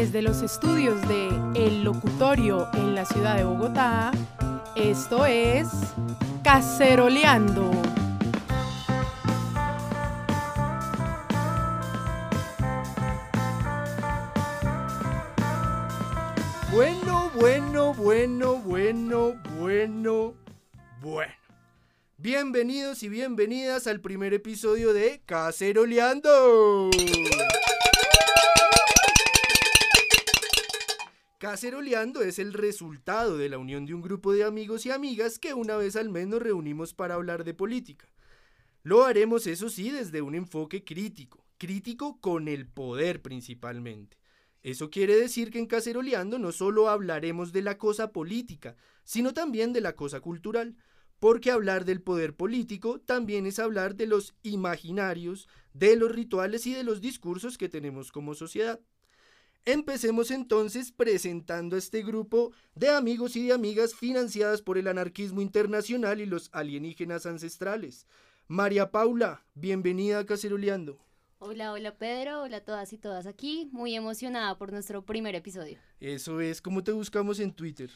Desde los estudios de El Locutorio en la ciudad de Bogotá, esto es Caceroleando. Bueno, bueno, bueno, bueno, bueno, bueno. Bienvenidos y bienvenidas al primer episodio de Caceroleando. Caceroleando es el resultado de la unión de un grupo de amigos y amigas que una vez al mes nos reunimos para hablar de política. Lo haremos, eso sí, desde un enfoque crítico, crítico con el poder principalmente. Eso quiere decir que en Caceroleando no solo hablaremos de la cosa política, sino también de la cosa cultural, porque hablar del poder político también es hablar de los imaginarios, de los rituales y de los discursos que tenemos como sociedad. Empecemos entonces presentando a este grupo de amigos y de amigas financiadas por el anarquismo internacional y los alienígenas ancestrales. María Paula, bienvenida a Caceroleando. Hola, hola Pedro, hola a todas y todas aquí, muy emocionada por nuestro primer episodio. Eso es, ¿cómo te buscamos en Twitter?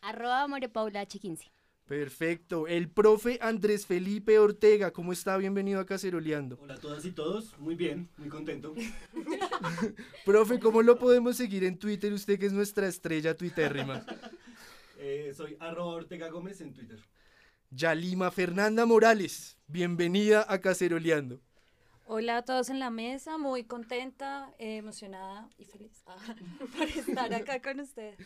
Arroba María Paula H15. Perfecto. El profe Andrés Felipe Ortega, ¿cómo está? Bienvenido a Caceroleando. Hola a todas y todos, muy bien, muy contento. profe, ¿cómo lo podemos seguir en Twitter? Usted que es nuestra estrella tuitérrima. eh, soy arroba Ortega Gómez en Twitter. Yalima Fernanda Morales, bienvenida a Caceroleando. Hola a todos en la mesa, muy contenta, eh, emocionada y feliz ah, por estar acá con ustedes.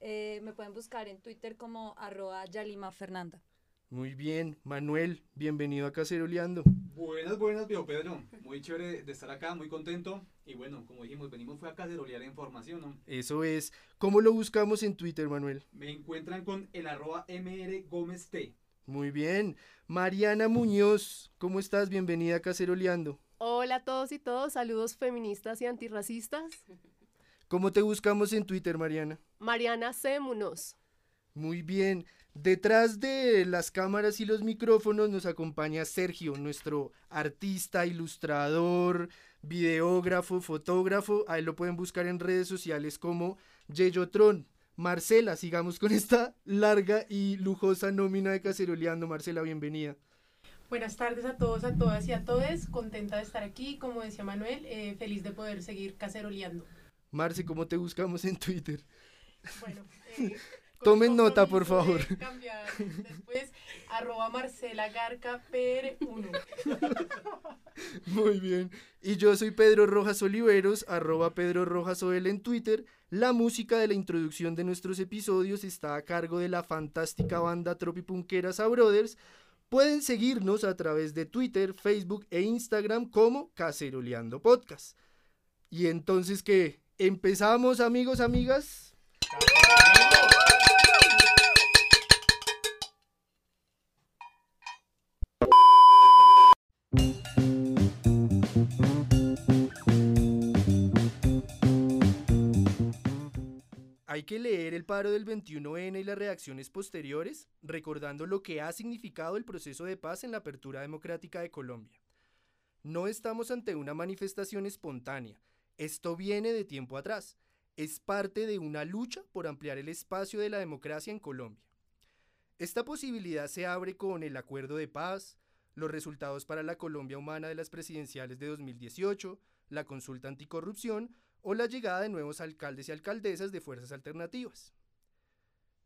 Eh, me pueden buscar en Twitter como arroba Yalima Fernanda. Muy bien, Manuel, bienvenido a Caceroleando. Buenas, buenas, viejo Pedro. Muy chévere de estar acá, muy contento. Y bueno, como dijimos, venimos fue a cacerolear información, ¿no? Eso es. ¿Cómo lo buscamos en Twitter, Manuel? Me encuentran con el arroba MR Gómez T. Muy bien. Mariana Muñoz, ¿cómo estás? Bienvenida a Caceroleando. Hola a todos y todos, saludos feministas y antirracistas. ¿Cómo te buscamos en Twitter, Mariana? Mariana C. Munoz. Muy bien. Detrás de las cámaras y los micrófonos nos acompaña Sergio, nuestro artista, ilustrador, videógrafo, fotógrafo. Ahí lo pueden buscar en redes sociales como Yeyotron. Marcela, sigamos con esta larga y lujosa nómina de Caceroleando. Marcela, bienvenida. Buenas tardes a todos, a todas y a todos. Contenta de estar aquí, como decía Manuel, eh, feliz de poder seguir caceroleando. Marce, ¿cómo te buscamos en Twitter? Bueno, eh, tomen nota, por favor. Cambiar después, arroba Marcela Garca PR1. Muy bien. Y yo soy Pedro Rojas Oliveros, arroba Pedro Rojas OL en Twitter. La música de la introducción de nuestros episodios está a cargo de la fantástica banda Tropipunqueras a Brothers. Pueden seguirnos a través de Twitter, Facebook e Instagram como Caceroleando Podcast. Y entonces, ¿qué? ¿Empezamos, amigos, amigas? Hay que leer el paro del 21N y las reacciones posteriores, recordando lo que ha significado el proceso de paz en la apertura democrática de Colombia. No estamos ante una manifestación espontánea, esto viene de tiempo atrás, es parte de una lucha por ampliar el espacio de la democracia en Colombia. Esta posibilidad se abre con el acuerdo de paz, los resultados para la Colombia humana de las presidenciales de 2018, la consulta anticorrupción o la llegada de nuevos alcaldes y alcaldesas de fuerzas alternativas.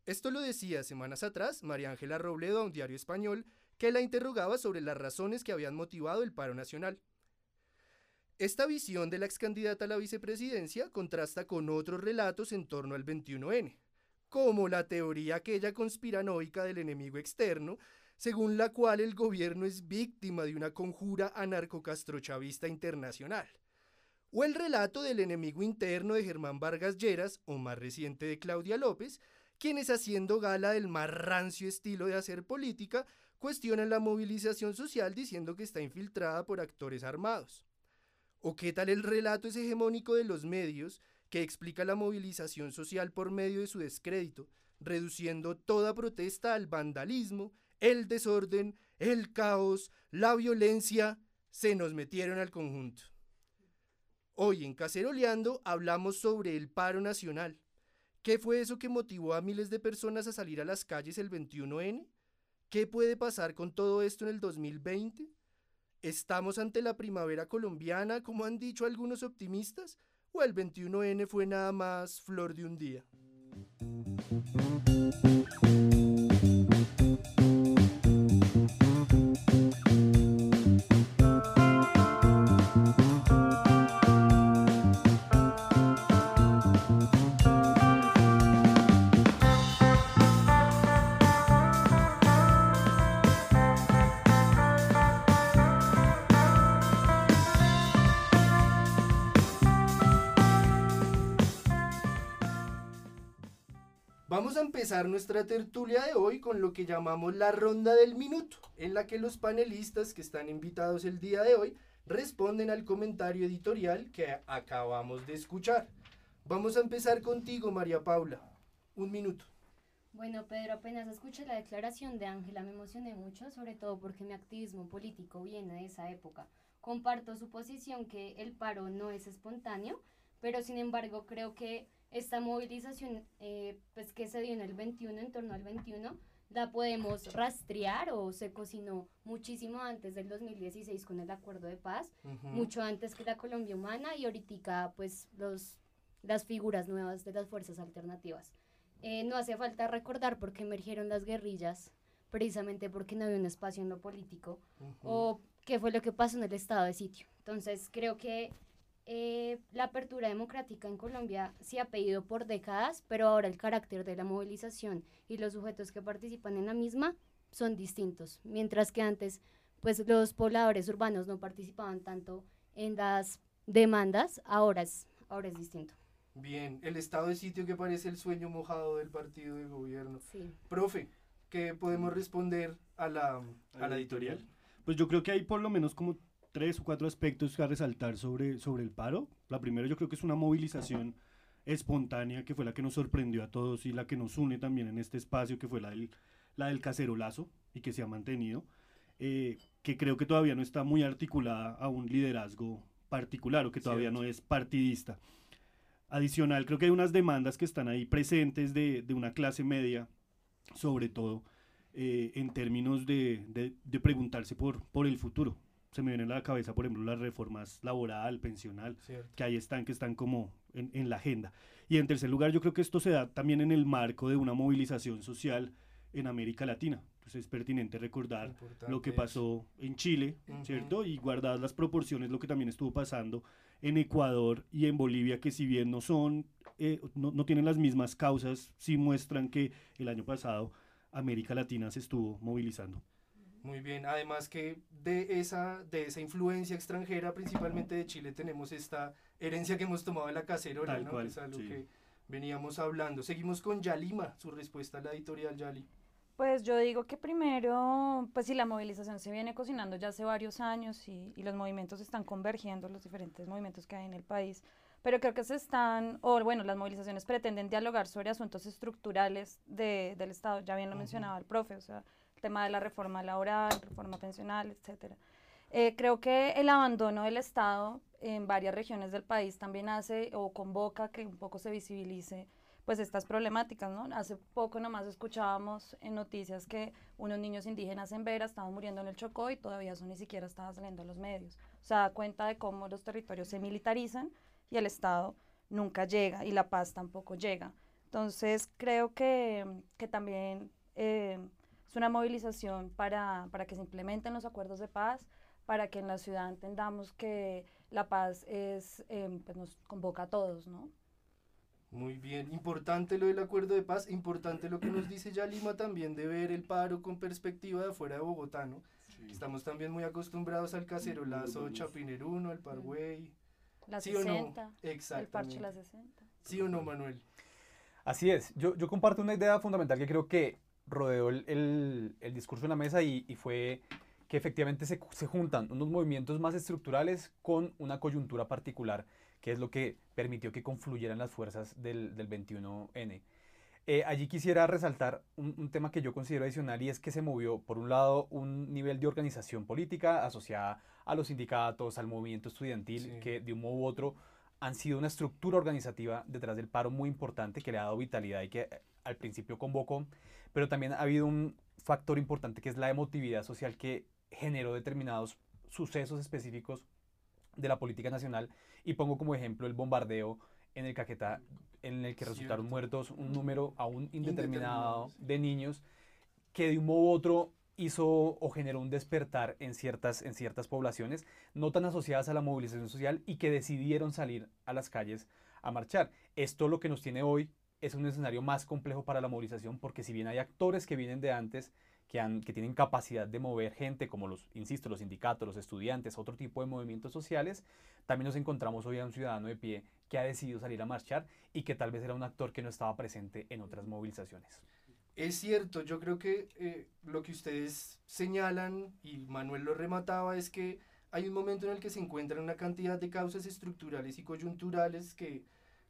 Esto lo decía semanas atrás María Ángela Robledo a un diario español que la interrogaba sobre las razones que habían motivado el paro nacional. Esta visión de la ex candidata a la vicepresidencia contrasta con otros relatos en torno al 21N, como la teoría aquella conspiranoica del enemigo externo, según la cual el gobierno es víctima de una conjura anarcocastro-chavista internacional, o el relato del enemigo interno de Germán Vargas Lleras, o más reciente de Claudia López, quienes haciendo gala del más rancio estilo de hacer política, cuestionan la movilización social diciendo que está infiltrada por actores armados. ¿O qué tal el relato hegemónico de los medios que explica la movilización social por medio de su descrédito, reduciendo toda protesta al vandalismo, el desorden, el caos, la violencia, se nos metieron al conjunto? Hoy en Caceroleando hablamos sobre el paro nacional. ¿Qué fue eso que motivó a miles de personas a salir a las calles el 21N? ¿Qué puede pasar con todo esto en el 2020? ¿Estamos ante la primavera colombiana, como han dicho algunos optimistas? ¿O el 21N fue nada más flor de un día? Vamos a empezar nuestra tertulia de hoy con lo que llamamos la ronda del minuto, en la que los panelistas que están invitados el día de hoy responden al comentario editorial que acabamos de escuchar. Vamos a empezar contigo, María Paula. Un minuto. Bueno, Pedro, apenas escuché la declaración de Ángela me emocioné mucho, sobre todo porque mi activismo político viene de esa época. Comparto su posición que el paro no es espontáneo, pero sin embargo creo que esta movilización eh, pues que se dio en el 21, en torno al 21, la podemos rastrear o se cocinó muchísimo antes del 2016 con el acuerdo de paz, mucho antes que la Colombia Humana y ahorita pues los, las figuras nuevas de las fuerzas alternativas. Eh, no hace falta recordar por qué emergieron las guerrillas, precisamente porque no había un espacio en lo político, o qué fue lo que pasó en el estado de sitio. Entonces creo que eh, la apertura democrática en Colombia se ha pedido por décadas, pero ahora el carácter de la movilización y los sujetos que participan en la misma son distintos, mientras que antes pues los pobladores urbanos no participaban tanto en las demandas, ahora es, ahora es distinto. Bien, el estado de sitio que parece el sueño mojado del partido de gobierno. Sí. Profe, ¿qué podemos responder a la, a la editorial? Pues yo creo que hay por lo menos como tres o cuatro aspectos a resaltar sobre, sobre el paro. La primera yo creo que es una movilización espontánea que fue la que nos sorprendió a todos y la que nos une también en este espacio, que fue la del, la del cacerolazo y que se ha mantenido, eh, que creo que todavía no está muy articulada a un liderazgo particular o que todavía no es partidista. Adicional, creo que hay unas demandas que están ahí presentes de, de una clase media, sobre todo eh, en términos de, de, de preguntarse por, por el futuro se me viene a la cabeza, por ejemplo, las reformas laboral, pensional, Cierto. que ahí están, que están como en, en, la agenda. Y en tercer lugar, yo creo que esto se da también en el marco de una movilización social en América Latina. Entonces es pertinente recordar Importante lo que pasó en Chile, Ujú. ¿cierto? Y guardadas las proporciones, lo que también estuvo pasando en Ecuador y en Bolivia, que si bien no son, eh, no, no tienen las mismas causas, sí muestran que el año pasado América Latina se estuvo movilizando. Muy bien, además que de esa, de esa influencia extranjera, principalmente de Chile, tenemos esta herencia que hemos tomado de la cacerola, Tal ¿no? cual, que es algo sí. que veníamos hablando. Seguimos con Yalima, su respuesta a la editorial Yali. Pues yo digo que primero, pues si la movilización se viene cocinando ya hace varios años y, y los movimientos están convergiendo, los diferentes movimientos que hay en el país, pero creo que se están, o bueno, las movilizaciones pretenden dialogar sobre asuntos estructurales de, del Estado, ya bien lo Ujú. mencionaba el profe, o sea, tema de la reforma laboral, reforma pensional, etcétera. Eh, creo que el abandono del Estado en varias regiones del país también hace o convoca que un poco se visibilice pues estas problemáticas, ¿no? Hace poco nomás escuchábamos en noticias que unos niños indígenas en Vera estaban muriendo en el Chocó y todavía eso ni siquiera estaba saliendo a los medios. O sea, da cuenta de cómo los territorios se militarizan y el Estado nunca llega y la paz tampoco llega. Entonces, creo que, que también eh, es una movilización para, para que se implementen los acuerdos de paz, para que en la ciudad entendamos que la paz es, eh, pues nos convoca a todos, ¿no? Muy bien, importante lo del acuerdo de paz, importante lo que nos dice Yalima también de ver el paro con perspectiva de afuera de Bogotá, ¿no? Estamos también muy acostumbrados al cacerolazo chapineruno, al parway. La ¿Sí o 60, no? el parche la 60. ¿Sí o no, Manuel? Así es, yo, yo comparto una idea fundamental que creo que rodeó el, el, el discurso en la mesa y, y fue que efectivamente se, se juntan unos movimientos más estructurales con una coyuntura particular, que es lo que permitió que confluyeran las fuerzas del, del 21N. Eh, allí quisiera resaltar un, un, tema que yo considero adicional y es que se movió, por un lado, un nivel de organización política asociada a los sindicatos, al movimiento estudiantil, Sí. que de un modo u otro han sido una estructura organizativa detrás del paro muy importante que le ha dado vitalidad y que al principio convocó, pero también ha habido un factor importante que es la emotividad social que generó determinados sucesos específicos de la política nacional y pongo como ejemplo el bombardeo en el Caquetá en el que resultaron Cierto. muertos un número aún indeterminado Indeterminado, sí. de niños que de un modo u otro hizo o generó un despertar en ciertas, en ciertas poblaciones no tan asociadas a la movilización social y que decidieron salir a las calles a marchar. Esto lo que nos tiene hoy es un escenario más complejo para la movilización porque si bien hay actores que vienen de antes, que, han, que tienen capacidad de mover gente, como los, insisto, los sindicatos, los estudiantes, otro tipo de movimientos sociales, también nos encontramos hoy a un ciudadano de pie que ha decidido salir a marchar y que tal vez era un actor que no estaba presente en otras movilizaciones. Es cierto, yo creo que eh, lo que ustedes señalan, y Manuel lo remataba, es que hay un momento en el que se encuentran una cantidad de causas estructurales y coyunturales que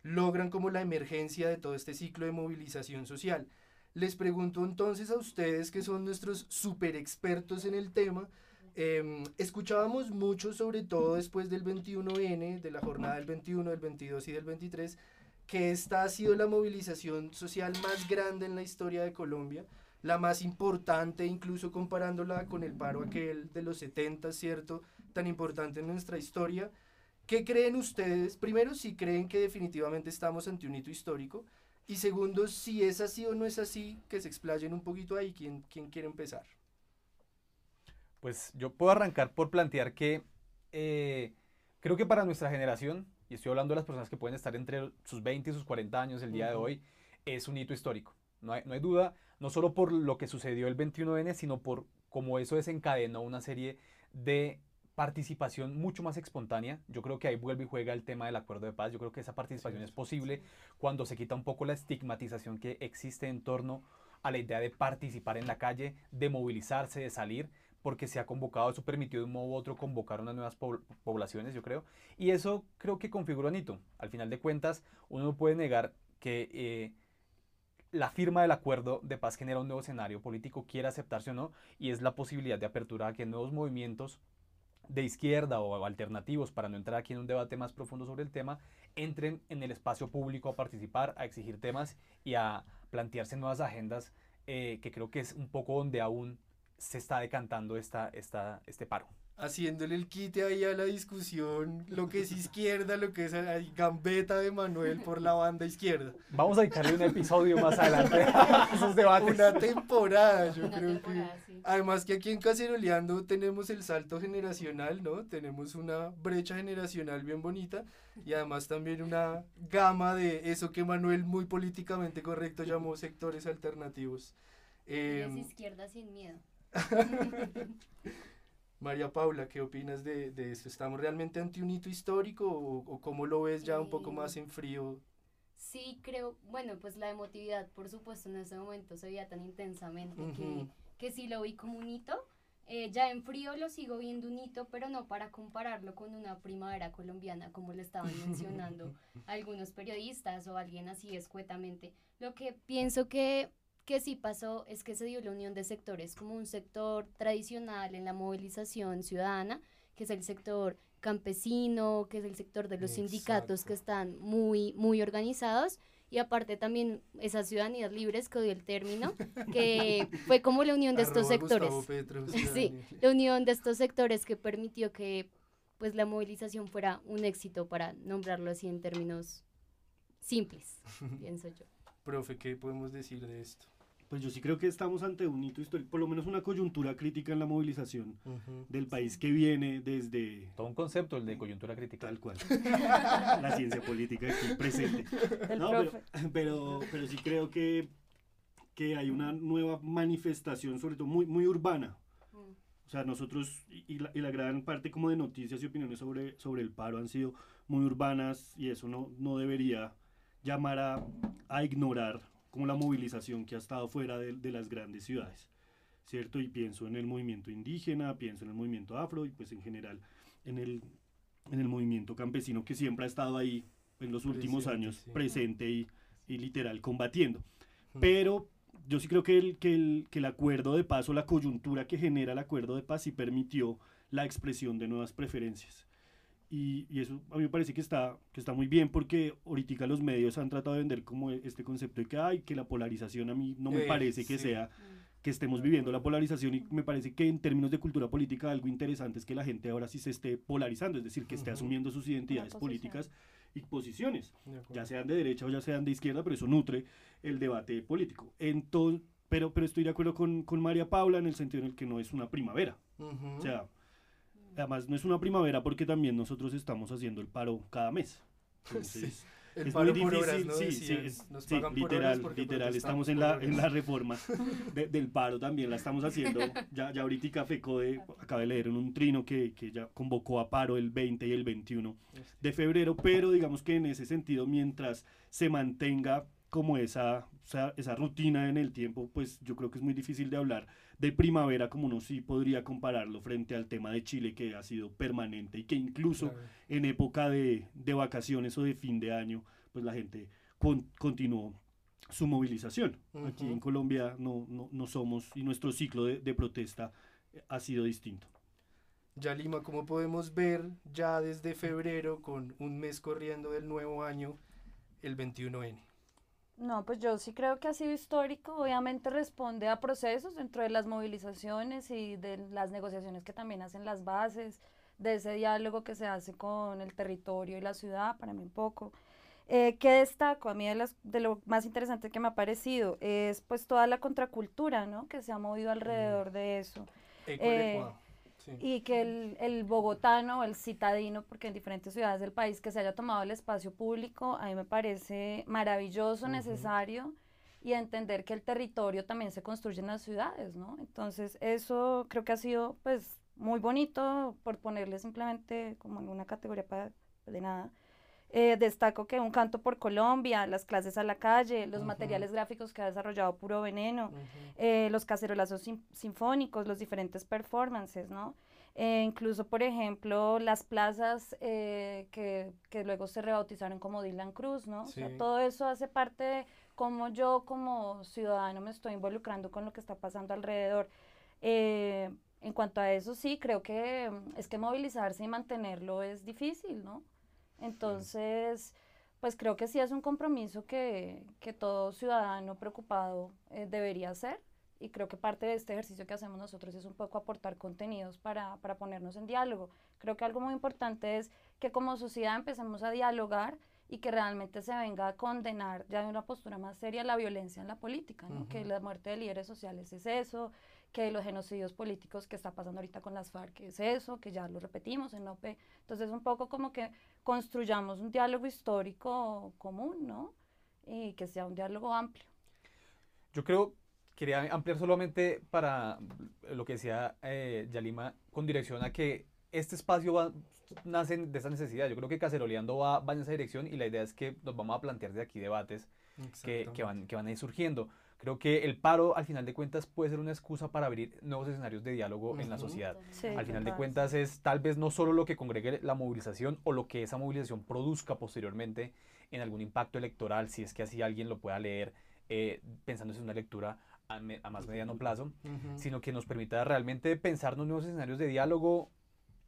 logran como la emergencia de todo este ciclo de movilización social. Les pregunto entonces a ustedes, que son nuestros super expertos en el tema, em, escuchábamos mucho, sobre todo después del 21N, de la jornada del 21, del 22 y del 23, que esta ha sido la movilización social más grande en la historia de Colombia, la más importante incluso comparándola con el paro aquel de los 70, ¿cierto? Tan importante en nuestra historia. ¿Qué creen ustedes? Primero, si creen que definitivamente estamos ante un hito histórico. Y segundo, si es así o no es así, que se explayen un poquito ahí. ¿Quién, quién quiere empezar? Pues yo puedo arrancar por plantear que eh, creo que para nuestra generación, y estoy hablando de las personas que pueden estar entre sus 20 y sus 40 años el día de hoy, es un hito histórico. No hay, no hay duda, no solo por lo que sucedió el 21N, sino por cómo eso desencadenó una serie de participación mucho más espontánea. Yo creo que ahí vuelve y juega el tema del acuerdo de paz. Yo creo que esa participación es posible cuando se quita un poco la estigmatización que existe en torno a la idea de participar en la calle, de movilizarse, de salir, porque se ha convocado, eso permitió de un modo u otro convocar unas nuevas pobl- poblaciones, yo creo. Y eso creo que configura un hito. Al final de cuentas, uno no puede negar que eh, la firma del acuerdo de paz genera un nuevo escenario político, quiera aceptarse o no, y es la posibilidad de apertura a que nuevos movimientos de izquierda o alternativos, para no entrar aquí en un debate más profundo sobre el tema, entren en el espacio público a participar, a exigir temas y a plantearse nuevas agendas, eh, que creo que es un poco donde aún se está decantando esta, esta, este paro. Haciéndole el quite ahí a la discusión, lo que es izquierda, lo que es gambeta de Manuel por la banda izquierda. Vamos a dedicarle un episodio más adelante a esos debates. Una temporada, yo Una creo temporada, que. sí. Además que aquí en Caceroleando tenemos el salto generacional, ¿no? Tenemos una brecha generacional bien bonita y además también una gama de eso que Manuel muy políticamente correcto llamó sectores alternativos. Em, izquierda sin miedo. María Paula, ¿qué opinas de, de esto? ¿Estamos realmente ante un hito histórico o, o cómo lo ves ya un poco más en frío? Sí, creo, bueno, pues la emotividad, por supuesto, en ese momento se veía tan intensamente que, Ujú. que sí lo vi como un hito. Eh, ya en frío lo sigo viendo un hito, pero no para compararlo con una primavera colombiana, como le estaban mencionando algunos periodistas o alguien así escuetamente. Lo que pienso que, que sí pasó es que se dio la unión de sectores, como un sector tradicional en la movilización ciudadana, que es el sector campesino, que es el sector de los sindicatos que están muy, muy organizados, y aparte también esas ciudadanías libres, que odio el término, que fue como la unión de estos sectores. Petro, Sí, la unión de estos sectores que permitió que pues la movilización fuera un éxito para nombrarlo así en términos simples, pienso yo. Profe, ¿qué podemos decir de esto? Pues yo sí creo que estamos ante un hito histórico, por lo menos una coyuntura crítica en la movilización del país que viene desde Todo un concepto, el de coyuntura crítica. tal cual. la ciencia política aquí presente. No, pero, profe. pero, pero sí creo que, que hay una nueva manifestación, sobre todo muy, muy urbana. Mm. O sea, nosotros y, y la, y la gran parte como de noticias y opiniones sobre, sobre el paro han sido muy urbanas y eso no, no debería llamar a, a ignorar como la movilización que ha estado fuera de, de las grandes ciudades, ¿cierto? Y pienso en el movimiento indígena, pienso en el movimiento afro y pues en general en el, en el movimiento campesino que siempre ha estado ahí en los últimos Presente, años sí. presente y, y literal combatiendo. Mm. Pero yo sí creo que el, que, el, que el acuerdo de paz o la coyuntura que genera el acuerdo de paz sí permitió la expresión de nuevas preferencias. Y, y, eso a mí me parece que está, que está muy bien porque ahorita los medios han tratado de vender como este concepto de que, ay, que la polarización a mí no me Eh, parece que sí. sea que estemos viviendo la polarización y me parece que en términos de cultura política algo interesante es que la gente ahora sí se esté polarizando, es decir, que esté asumiendo sus identidades políticas y posiciones, ya sean de derecha o ya sean de izquierda, pero eso nutre el debate político. Entonces, pero, pero estoy de acuerdo con, con María Paula en el sentido en el que no es una primavera. Ujú. O sea, además no es una primavera porque también nosotros estamos haciendo el paro cada mes. Entonces, el es paro muy por difícil, horas, ¿no? sí, sí, es- nos sí, literal, literal, estamos en la, horas. en la reforma de- del paro también, la estamos haciendo, ya, ya ahorita FECODE, acabé de leer en un trino que, que ya convocó a paro el 20 y el 21 de febrero, pero digamos que en ese sentido, mientras se mantenga como esa, esa, esa rutina en el tiempo, pues yo creo que es muy difícil de hablar de primavera como uno sí podría compararlo frente al tema de Chile que ha sido permanente y que incluso Claro. en época de, de vacaciones o de fin de año, pues la gente con- continuó su movilización. Aquí en Colombia no, no, no somos y nuestro ciclo de, de protesta eh, ha sido distinto. Ya Lima, como podemos ver, ya desde febrero, con un mes corriendo del nuevo año, el 21N. No, pues yo sí creo que ha sido histórico. Obviamente responde a procesos dentro de las movilizaciones y de las negociaciones que también hacen las bases, de ese diálogo que se hace con el territorio y la ciudad, para mí un poco. Eh, ¿Qué destaco? A mí de, las- de lo más interesante que me ha parecido es pues toda la contracultura, ¿no? Que se ha movido alrededor de eso. Eh. Sí. Y que el, el bogotano, el citadino, porque en diferentes ciudades del país que se haya tomado el espacio público, a mí me parece maravilloso, Ujú. necesario, y entender que el territorio también se construye en las ciudades, ¿no? Entonces, eso creo que ha sido, pues, muy bonito, por ponerle simplemente como en una categoría para, de nada. Eh, destaco que un canto por Colombia, las clases a la calle, los materiales gráficos que ha desarrollado Puro Veneno, eh, los cacerolazos sinfónicos, los diferentes performances, ¿no? Eh, incluso, por ejemplo, las plazas eh, que, que luego se rebautizaron como Dylan Cruz, ¿no? O sea, Sí. todo eso hace parte de cómo yo como ciudadano me estoy involucrando con lo que está pasando alrededor. En cuanto a eso, sí, creo que mm, es que movilizarse y mantenerlo es difícil, ¿no? Entonces, pues creo que sí es un compromiso que, que todo ciudadano preocupado eh, debería hacer. Y creo que parte de este ejercicio que hacemos nosotros es un poco aportar contenidos para, para ponernos en diálogo. Creo que algo muy importante es que como sociedad empecemos a dialogar y que realmente se venga a condenar ya de una postura más seria la violencia en la política, ¿no? Que la muerte de líderes sociales es eso, que los genocidios políticos que está pasando ahorita con las FARC es eso, que ya lo repetimos en OPE. Entonces, un poco como que construyamos un diálogo histórico común, ¿no? Y que sea un diálogo amplio. Yo creo, quería ampliar solamente para lo que decía eh, Yalima con dirección a que este espacio va, nace de esa necesidad. Yo creo que Caceroleando va, va en esa dirección y la idea es que nos vamos a plantear de aquí debates que, que van, que van a ir surgiendo. Creo que el paro, al final de cuentas, puede ser una excusa para abrir nuevos escenarios de diálogo en la sociedad. Sí, Al final de cuentas es tal vez no solo lo que congregue la movilización o lo que esa movilización produzca posteriormente en algún impacto electoral, si es que así alguien lo pueda leer eh, pensándose en una lectura a, me- a más mediano plazo, Ujú. sino que nos permita realmente pensarnos nuevos escenarios de diálogo,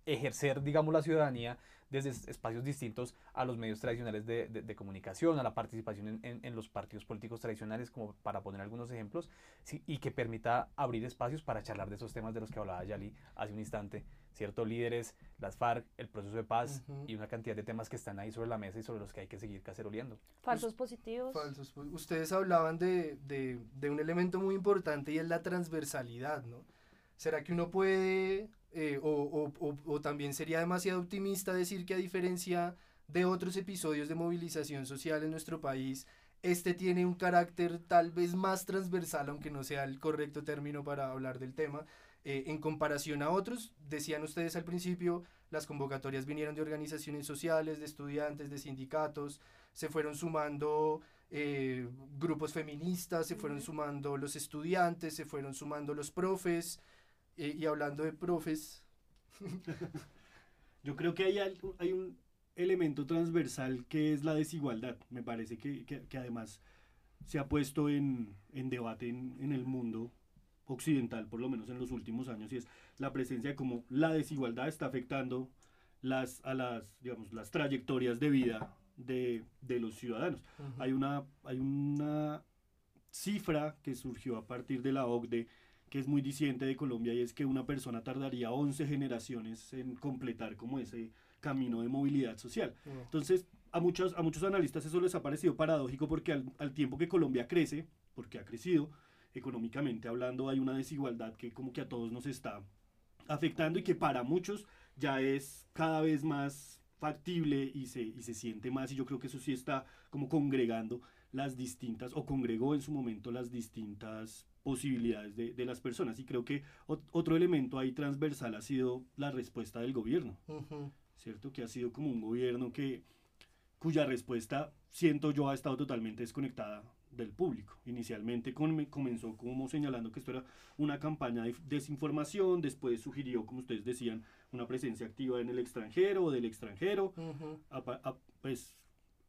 ejercer, digamos, la ciudadanía desde es- espacios distintos a los medios tradicionales de, de- de comunicación, a la participación en, en- en los partidos políticos tradicionales, como para poner algunos ejemplos, sí, y que permita abrir espacios para charlar de esos temas de los que hablaba Yali hace un instante, ¿cierto? Líderes, las FARC, el proceso de paz Ujú. y una cantidad de temas que están ahí sobre la mesa y sobre los que hay que seguir caceroleando. Falsos positivos. Falsos. Ustedes hablaban de, de- de un elemento muy importante y es la transversalidad, ¿no? ¿Será que uno puede, eh, o, o- o- o también sería demasiado optimista decir que a diferencia de otros episodios de movilización social en nuestro país, este tiene un carácter tal vez más transversal, aunque no sea el correcto término para hablar del tema, eh, en comparación a otros? Decían ustedes al principio, las convocatorias vinieron de organizaciones sociales, de estudiantes, de sindicatos, se fueron sumando eh, grupos feministas, se fueron sumando los estudiantes, se fueron sumando los profes, eh, y hablando de profes, Yo creo que hay, algo- hay un elemento transversal que es la desigualdad. Me parece que, que- que además se ha puesto en, en debate en, en el mundo occidental, por lo menos en los últimos años, y es la presencia de cómo la desigualdad está afectando las, a las, digamos, las trayectorias de vida de, de los ciudadanos. hay, una, hay una cifra que surgió a partir de la OCDE que es muy disidente de Colombia y es que una persona tardaría 11 generaciones en completar como ese camino de movilidad social. Entonces, a muchos, a muchos analistas eso les ha parecido paradójico porque al, al tiempo que Colombia crece, porque ha crecido, económicamente hablando, hay una desigualdad que como que a todos nos está afectando y que para muchos ya es cada vez más factible y se, y se siente más y yo creo que eso sí está como congregando las distintas o congregó en su momento las distintas posibilidades de, de las personas y creo que otro elemento ahí transversal ha sido la respuesta del gobierno, ¿cierto? Que ha sido como un gobierno que cuya respuesta siento yo ha estado totalmente desconectada del público. Inicialmente comenzó como señalando que esto era una campaña de desinformación, después sugirió, como ustedes decían, una presencia activa en el extranjero o del extranjero, pues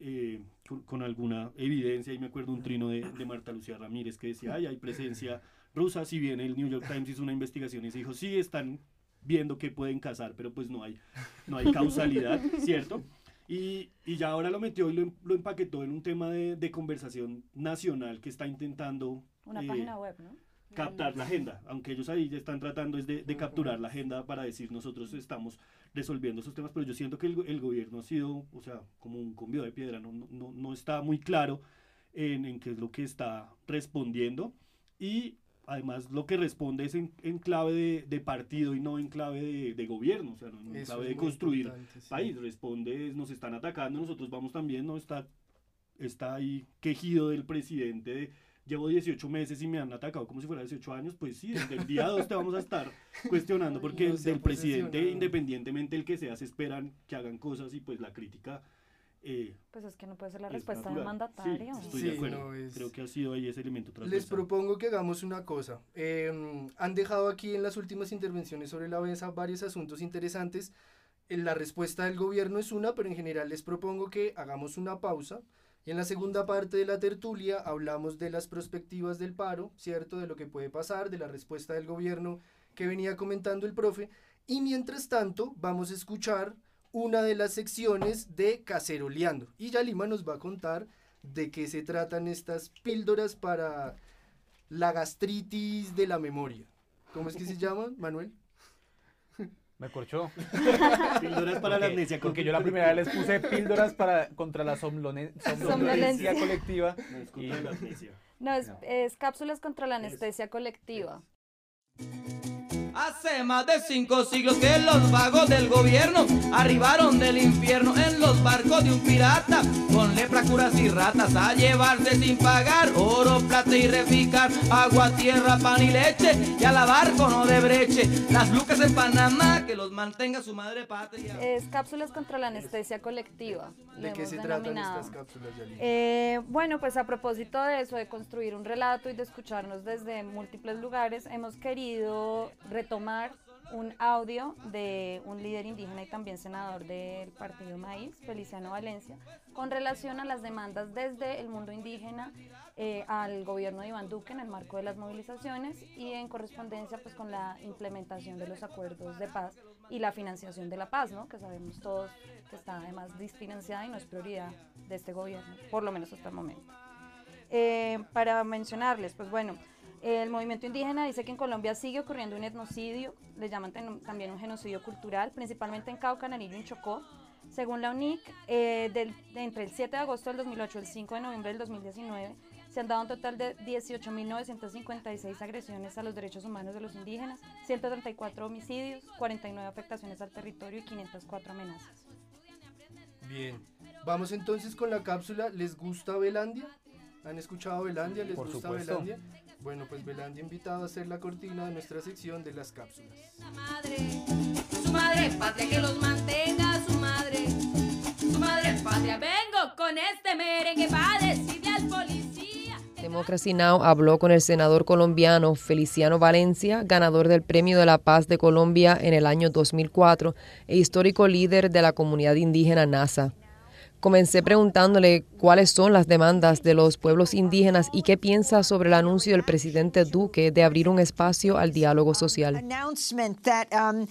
eh, con, alguna evidencia, y me acuerdo un trino de, de, Marta Lucía Ramírez que decía, ay, hay presencia rusa, si bien el New York Times hizo una investigación y se dijo, sí, están viendo que pueden casar, pero pues no hay, no hay causalidad, ¿cierto? Y, y, ya ahora lo metió y lo, lo empaquetó en un tema de, de, conversación nacional que está intentando... Una página web, ¿no? Captar la agenda, aunque ellos ahí ya están tratando es de, de capturar la agenda para decir nosotros estamos resolviendo esos temas, pero yo siento que el, el gobierno ha sido, o sea, como un convido de piedra, no, no, no está muy claro en, en qué es lo que está respondiendo y además lo que responde es en, en clave de, de, partido y no en clave de, de gobierno, o sea, no en clave de construir país. Responde, nos están atacando, nosotros vamos también, no está, está ahí quejido del presidente de, llevo 18 meses y me han atacado como si fuera 18 años, pues sí, desde el día 2 te vamos a estar cuestionando porque no del presidente, independientemente el que sea, se esperan que hagan cosas y pues la crítica eh, pues es que no puede ser la respuesta del mandatario. Sí, estoy de acuerdo. Creo que ha sido ahí ese elemento Les propongo que hagamos una cosa. Eh, han dejado aquí en las últimas intervenciones sobre la mesa varios asuntos interesantes. La respuesta del gobierno es una, pero en general les propongo que hagamos una pausa. Y en la segunda parte de la tertulia hablamos de las perspectivas del paro, ¿cierto? De lo que puede pasar, de la respuesta del gobierno que venía comentando el profe. Y mientras tanto, vamos a escuchar una de las secciones de Caceroleando. Y ya Lima nos va a contar de qué se tratan estas píldoras para la gastritis de la memoria. ¿Cómo es que se llaman, Manuel? Me corchó. píldoras para la amnesia. Porque yo la primera vez les puse píldoras para, contra la somnolencia colectiva. No, es contra la amnesia. No, es, es cápsulas contra la anestesia colectiva. Hace más de cinco siglos que los vagos del gobierno arribaron del infierno en los barcos de un pirata con lepra, curas y ratas a llevarse sin pagar oro, plata y reficar, agua, tierra, pan y leche y a la barco no de breche, las lucas en Panamá que los mantenga su madre patria. Es cápsulas contra la anestesia colectiva. ¿De qué se tratan estas cápsulas, eh, bueno, pues a propósito de eso, de construir un relato y de escucharnos desde múltiples lugares, hemos querido tomar un audio de un líder indígena y también senador del partido Maíz, Feliciano Valencia, con relación a las demandas desde el mundo indígena eh, al gobierno de Iván Duque en el marco de las movilizaciones y en correspondencia pues con la implementación de los acuerdos de paz y la financiación de la paz, ¿no? que sabemos todos que está además disfinanciada y no es prioridad de este gobierno, por lo menos hasta el momento. Eh, para mencionarles, pues bueno, el movimiento indígena dice que en Colombia sigue ocurriendo un etnocidio, le llaman también un genocidio cultural, principalmente en Cauca, Nariño y Chocó. Según la UNIC, eh, del, entre el 7 de agosto del 2008 y el 5 de noviembre del 2019, se han dado un total de 18.956 agresiones a los derechos humanos de los indígenas, 134 homicidios, 49 afectaciones al territorio y 504 amenazas. Bien, vamos entonces con la cápsula. ¿Les gusta Belandia? ¿Han escuchado Belandia? ¿Les Por gusta supuesto. Belandia? Bueno, pues Belandia invitado a hacer la cortina de nuestra sección de las cápsulas. Madre, su madre patria que los mantenga, su madre, su madre patria. Vengo con este merengue para decirle al policía. Democracy Now! habló con el senador colombiano Feliciano Valencia, ganador del Premio de la Paz de Colombia en el año 2004 e histórico líder de la comunidad indígena NASA. Comencé preguntándole cuáles son las demandas de los pueblos indígenas y qué piensa sobre el anuncio del presidente Duque de abrir un espacio al diálogo social. Um,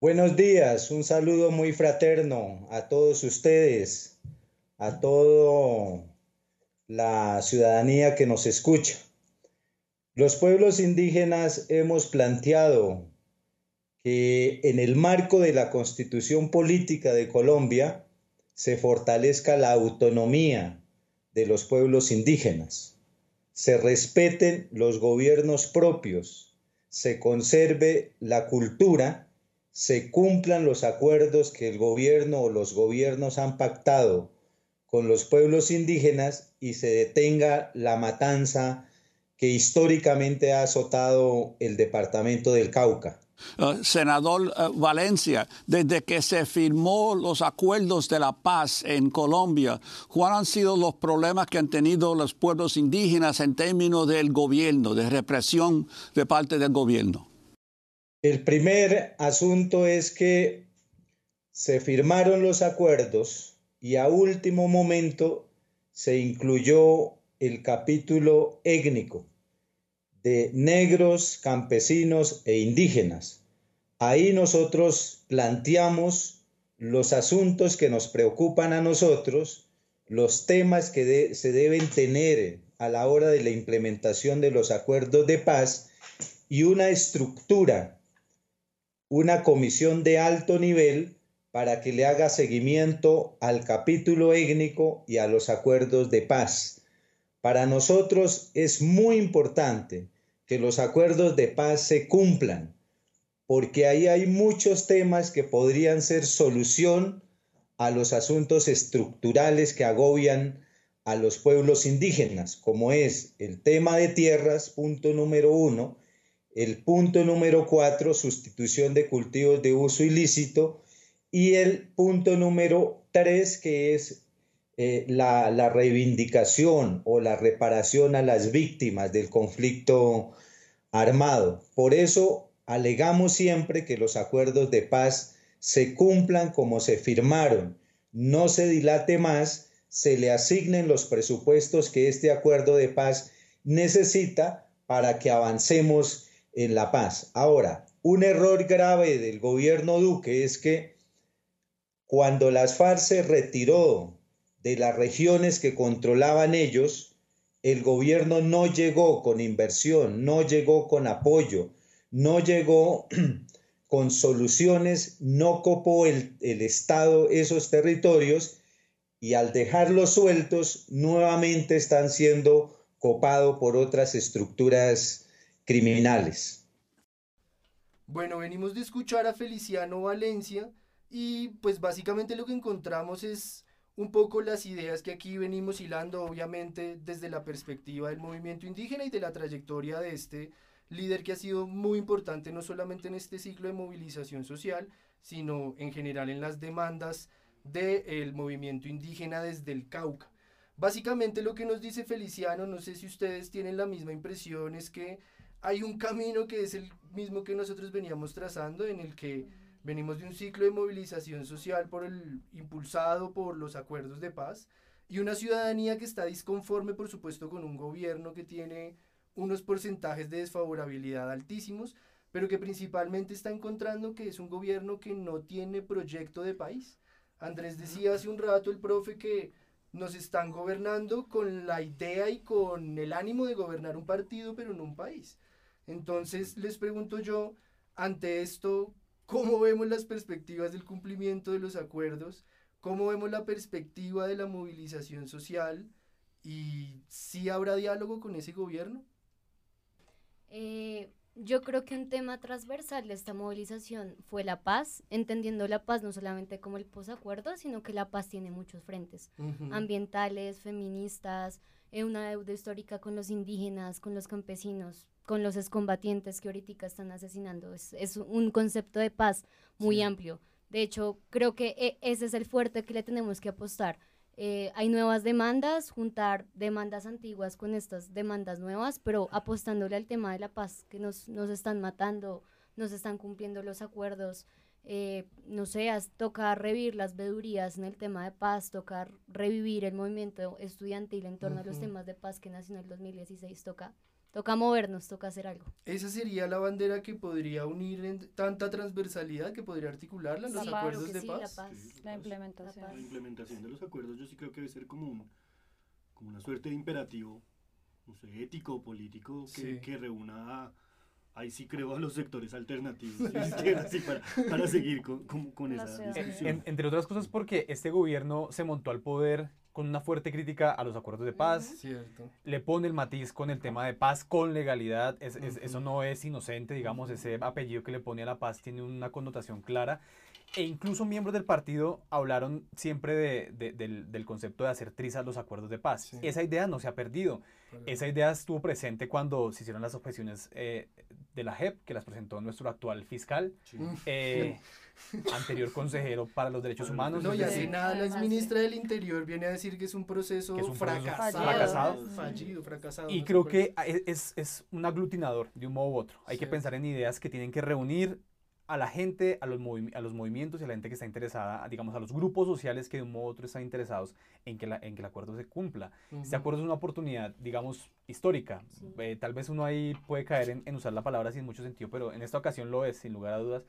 Buenos días, un saludo muy fraterno a todos ustedes, a toda la ciudadanía que nos escucha. Los pueblos indígenas hemos planteado que en el marco de la constitución política de Colombia se fortalezca la autonomía de los pueblos indígenas, se respeten los gobiernos propios, se conserve la cultura, se cumplan los acuerdos que el gobierno o los gobiernos han pactado con los pueblos indígenas y se detenga la matanza que históricamente ha azotado el departamento del Cauca. Uh, senador uh, Valencia, desde que se firmó los acuerdos de la paz en Colombia, ¿cuáles han sido los problemas que han tenido los pueblos indígenas en términos del gobierno, de represión de parte del gobierno? El primer asunto es que se firmaron los acuerdos y a último momento se incluyó el capítulo étnico de negros, campesinos e indígenas. Ahí nosotros planteamos los asuntos que nos preocupan a nosotros, los temas que se deben tener a la hora de la implementación de los acuerdos de paz y una estructura, una comisión de alto nivel para que le haga seguimiento al capítulo étnico y a los acuerdos de paz. Para nosotros es muy importante que los acuerdos de paz se cumplan, porque ahí hay muchos temas que podrían ser solución a los asuntos estructurales que agobian a los pueblos indígenas, como es el tema de tierras, punto número uno, el punto número cuatro, sustitución de cultivos de uso ilícito, y el punto número tres, que es eh, la, reivindicación o la reparación a las víctimas del conflicto armado. Por eso alegamos siempre que los acuerdos de paz se cumplan como se firmaron, no se dilate más, se le asignen los presupuestos que este acuerdo de paz necesita para que avancemos en la paz. Ahora, un error grave del gobierno Duque es que cuando las FARC se retiró de las regiones que controlaban ellos, el gobierno no llegó con inversión, no llegó con apoyo, no llegó con soluciones, no copó el, Estado esos territorios y al dejarlos sueltos nuevamente están siendo copados por otras estructuras criminales. Bueno, venimos de escuchar a Feliciano Valencia y pues básicamente lo que encontramos es un poco las ideas que aquí venimos hilando, obviamente desde la perspectiva del movimiento indígena y de la trayectoria de este líder que ha sido muy importante no solamente en este ciclo de movilización social, sino en general en las demandas del movimiento indígena desde el Cauca. Básicamente lo que nos dice Feliciano, no sé si ustedes tienen la misma impresión, es que hay un camino que es el mismo que nosotros veníamos trazando, en el que Venimos de un ciclo de movilización social por el, impulsado por los acuerdos de paz y una ciudadanía que está disconforme, por supuesto, con un gobierno que tiene unos porcentajes de desfavorabilidad altísimos, pero que principalmente está encontrando que es un gobierno que no tiene proyecto de país. Andrés decía hace un rato el profe que nos están gobernando con la idea y con el ánimo de gobernar un partido, pero no un país. Entonces les pregunto yo, ante esto, cómo vemos las perspectivas del cumplimiento de los acuerdos, cómo vemos la perspectiva de la movilización social y si habrá diálogo con ese gobierno. Eh, yo creo que un tema transversal de esta movilización fue la paz, entendiendo la paz no solamente como el posacuerdo, sino que la paz tiene muchos frentes, ambientales, feministas, eh, una deuda histórica con los indígenas, con los campesinos, con los excombatientes que ahorita están asesinando. Es, un concepto de paz muy amplio. De hecho, creo que e, ese es el fuerte que le tenemos que apostar. Eh, hay nuevas demandas, juntar demandas antiguas con estas demandas nuevas, pero apostándole al tema de la paz, que nos, nos están matando, nos están cumpliendo los acuerdos. eh, no sé, toca revivir las vedurías en el tema de paz, toca revivir el movimiento estudiantil en torno a los temas de paz que nació en el 2016, toca, toca movernos, toca hacer algo. Esa sería la bandera que podría unir en tanta transversalidad que podría articularla en los Sí, acuerdos de sí, paz. la paz. La implementación. La implementación de los acuerdos yo sí creo que debe ser como, un, como una suerte de imperativo, no sé, ético o político que, Sí. que reúna a, ahí sí creo a los sectores alternativos sí, para, para seguir con, con, con La esa discusión. En- entre otras cosas porque este gobierno se montó al poder con una fuerte crítica a los acuerdos de paz, Cierto. le pone el matiz con el tema de paz con legalidad, es- es- eso no es inocente, digamos, ese apellido que le pone a la paz tiene una connotación clara, e incluso miembros del partido hablaron siempre de- de- del, del concepto de hacer trizas los acuerdos de paz. Esa idea no se ha perdido, esa idea estuvo presente cuando se hicieron las objeciones eh, de la JEP, que las presentó nuestro actual fiscal, eh, anterior consejero para los derechos humanos. No, y decir, nada la exministra del Interior viene a decir que es un proceso, Que es un proceso fracasado, fracasado. fallido, fracasado. Y no creo que es, es- es un aglutinador de un modo u otro. Hay que Sí. pensar en ideas que tienen que reunir a la gente, a los, a los movimientos y a la gente que está interesada, a, digamos, a los grupos sociales que de un modo u otro están interesados en que, la- en que el acuerdo se cumpla. Este Ujú. acuerdo es una oportunidad, digamos, histórica. Eh, tal vez uno ahí puede caer en, en usar la palabra sin mucho sentido, pero en esta ocasión lo es, sin lugar a dudas,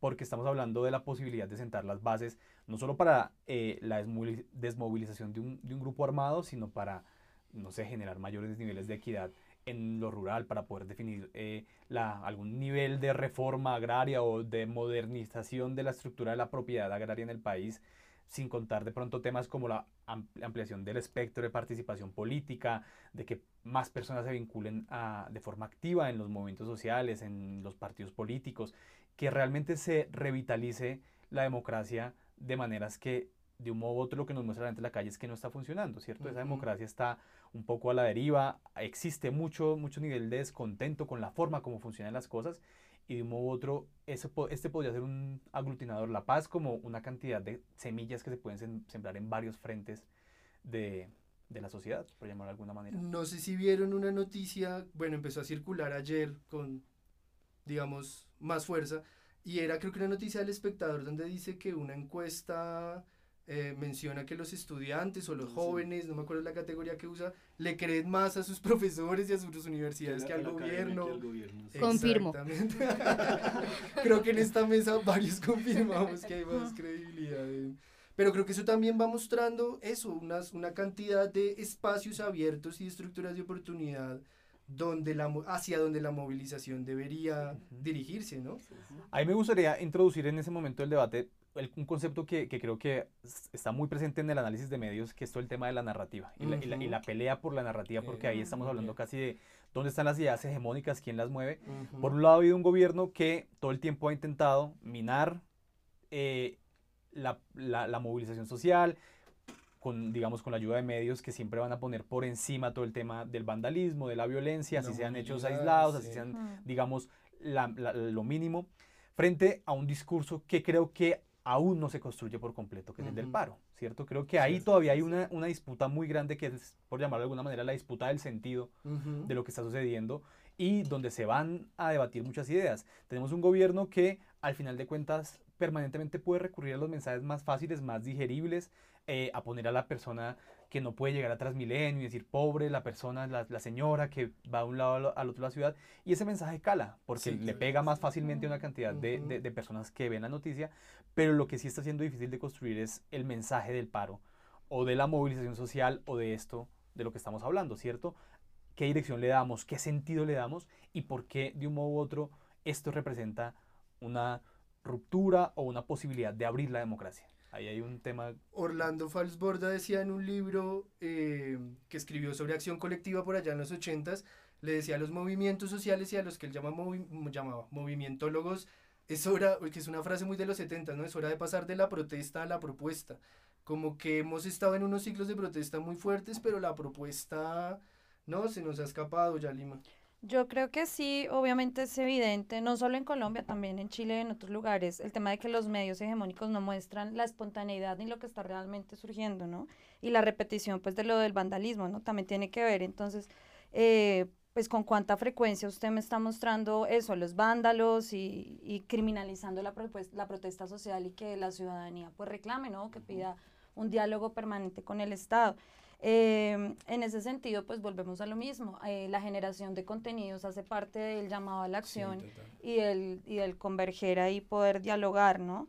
porque estamos hablando de la posibilidad de sentar las bases, no solo para eh, la desmovili- desmovilización de un, grupo armado, sino para, no sé, generar mayores niveles de equidad en lo rural, para poder definir eh, algún nivel de reforma agraria o de modernización de la estructura de la propiedad agraria en el país, sin contar de pronto temas como la am- ampliación del espectro de participación política, de que más personas se vinculen de forma activa en los movimientos sociales, en los partidos políticos, que realmente se revitalice la democracia de maneras que de un modo u otro lo que nos muestra la gente en la calle es que no está funcionando, ¿cierto? Esa democracia está un poco a la deriva, existe mucho, mucho nivel de descontento con la forma como funcionan las cosas y de un modo u otro este podría ser un aglutinador, la paz como una cantidad de semillas que se pueden sem- sembrar en varios frentes de, de la sociedad, por llamarlo de alguna manera. No sé si vieron una noticia, bueno, empezó a circular ayer con, digamos, más fuerza, y era creo que una noticia del espectador donde dice que una encuesta eh, menciona que los estudiantes o los jóvenes, no me acuerdo la categoría que usa, le creen más a sus profesores y a sus universidades Que al gobierno. que al gobierno, sí. Confirmo. Creo que en esta mesa varios confirmamos que hay más credibilidad. en- Pero creo que eso también va mostrando eso, unas, una cantidad de espacios abiertos y estructuras de oportunidad donde la, hacia donde la movilización debería dirigirse, ¿no? A mí me gustaría introducir en ese momento del debate el- un concepto que, que creo que está muy presente en el análisis de medios, que es todo el tema de la narrativa y, la, y la- y la Ujú. pelea por la narrativa, porque ahí estamos hablando casi de dónde están las ideas hegemónicas, quién las mueve. Por un lado ha habido un gobierno que todo el tiempo ha intentado minar eh, la, la- la movilización social, con, digamos, con la ayuda de medios que siempre van a poner por encima todo el tema del vandalismo, de la violencia, así sean hechos aislados, así sí. sean, Mm. digamos, la- la- lo mínimo, frente a un discurso que creo que aún no se construye por completo, que es el del paro, ¿cierto? Creo que ahí todavía hay una, una disputa muy grande que es, por llamarlo de alguna manera, la disputa del sentido de lo que está sucediendo y donde se van a debatir muchas ideas. Tenemos un gobierno que al final de cuentas permanentemente puede recurrir a los mensajes más fáciles, más digeribles, eh, a poner a la persona que no puede llegar a Transmilenio y decir pobre, la persona, la, la señora que va de un lado al, al otro de la ciudad, y ese mensaje cala, porque Sí, le pega más fácilmente a una cantidad de, de personas que ven la noticia, pero lo que sí está siendo difícil de construir es el mensaje del paro, o de la movilización social, o de esto, de lo que estamos hablando, ¿cierto? qué dirección le damos, qué sentido le damos y por qué de un modo u otro esto representa una ruptura o una posibilidad de abrir la democracia. Ahí hay un tema... Orlando Falsborda decía en un libro eh, que escribió sobre acción colectiva por allá en los ochentas, le decía a los movimientos sociales y a los que él llama movi- llamaba movimientólogos, es hora, que es una frase muy de los 70, ¿no? Es hora de pasar de la protesta a la propuesta. Como que hemos estado en unos ciclos de protesta muy fuertes, pero la propuesta, no, se nos ha escapado ya, Lima. Yo creo que sí, obviamente es evidente, no solo en Colombia, también en Chile y en otros lugares, el tema de que los medios hegemónicos no muestran la espontaneidad ni lo que está realmente surgiendo, ¿no? Y la repetición, pues, de lo del vandalismo, ¿no? También tiene que ver, entonces, eh, pues con cuánta frecuencia usted me está mostrando eso, los vándalos y, y criminalizando la, la protesta social y que la ciudadanía pues reclame, ¿no? Que pida un diálogo permanente con el Estado. Eh, en ese sentido, pues volvemos a lo mismo. Eh, la generación de contenidos hace parte del llamado a la acción y, el, y del converger ahí, poder dialogar, ¿no?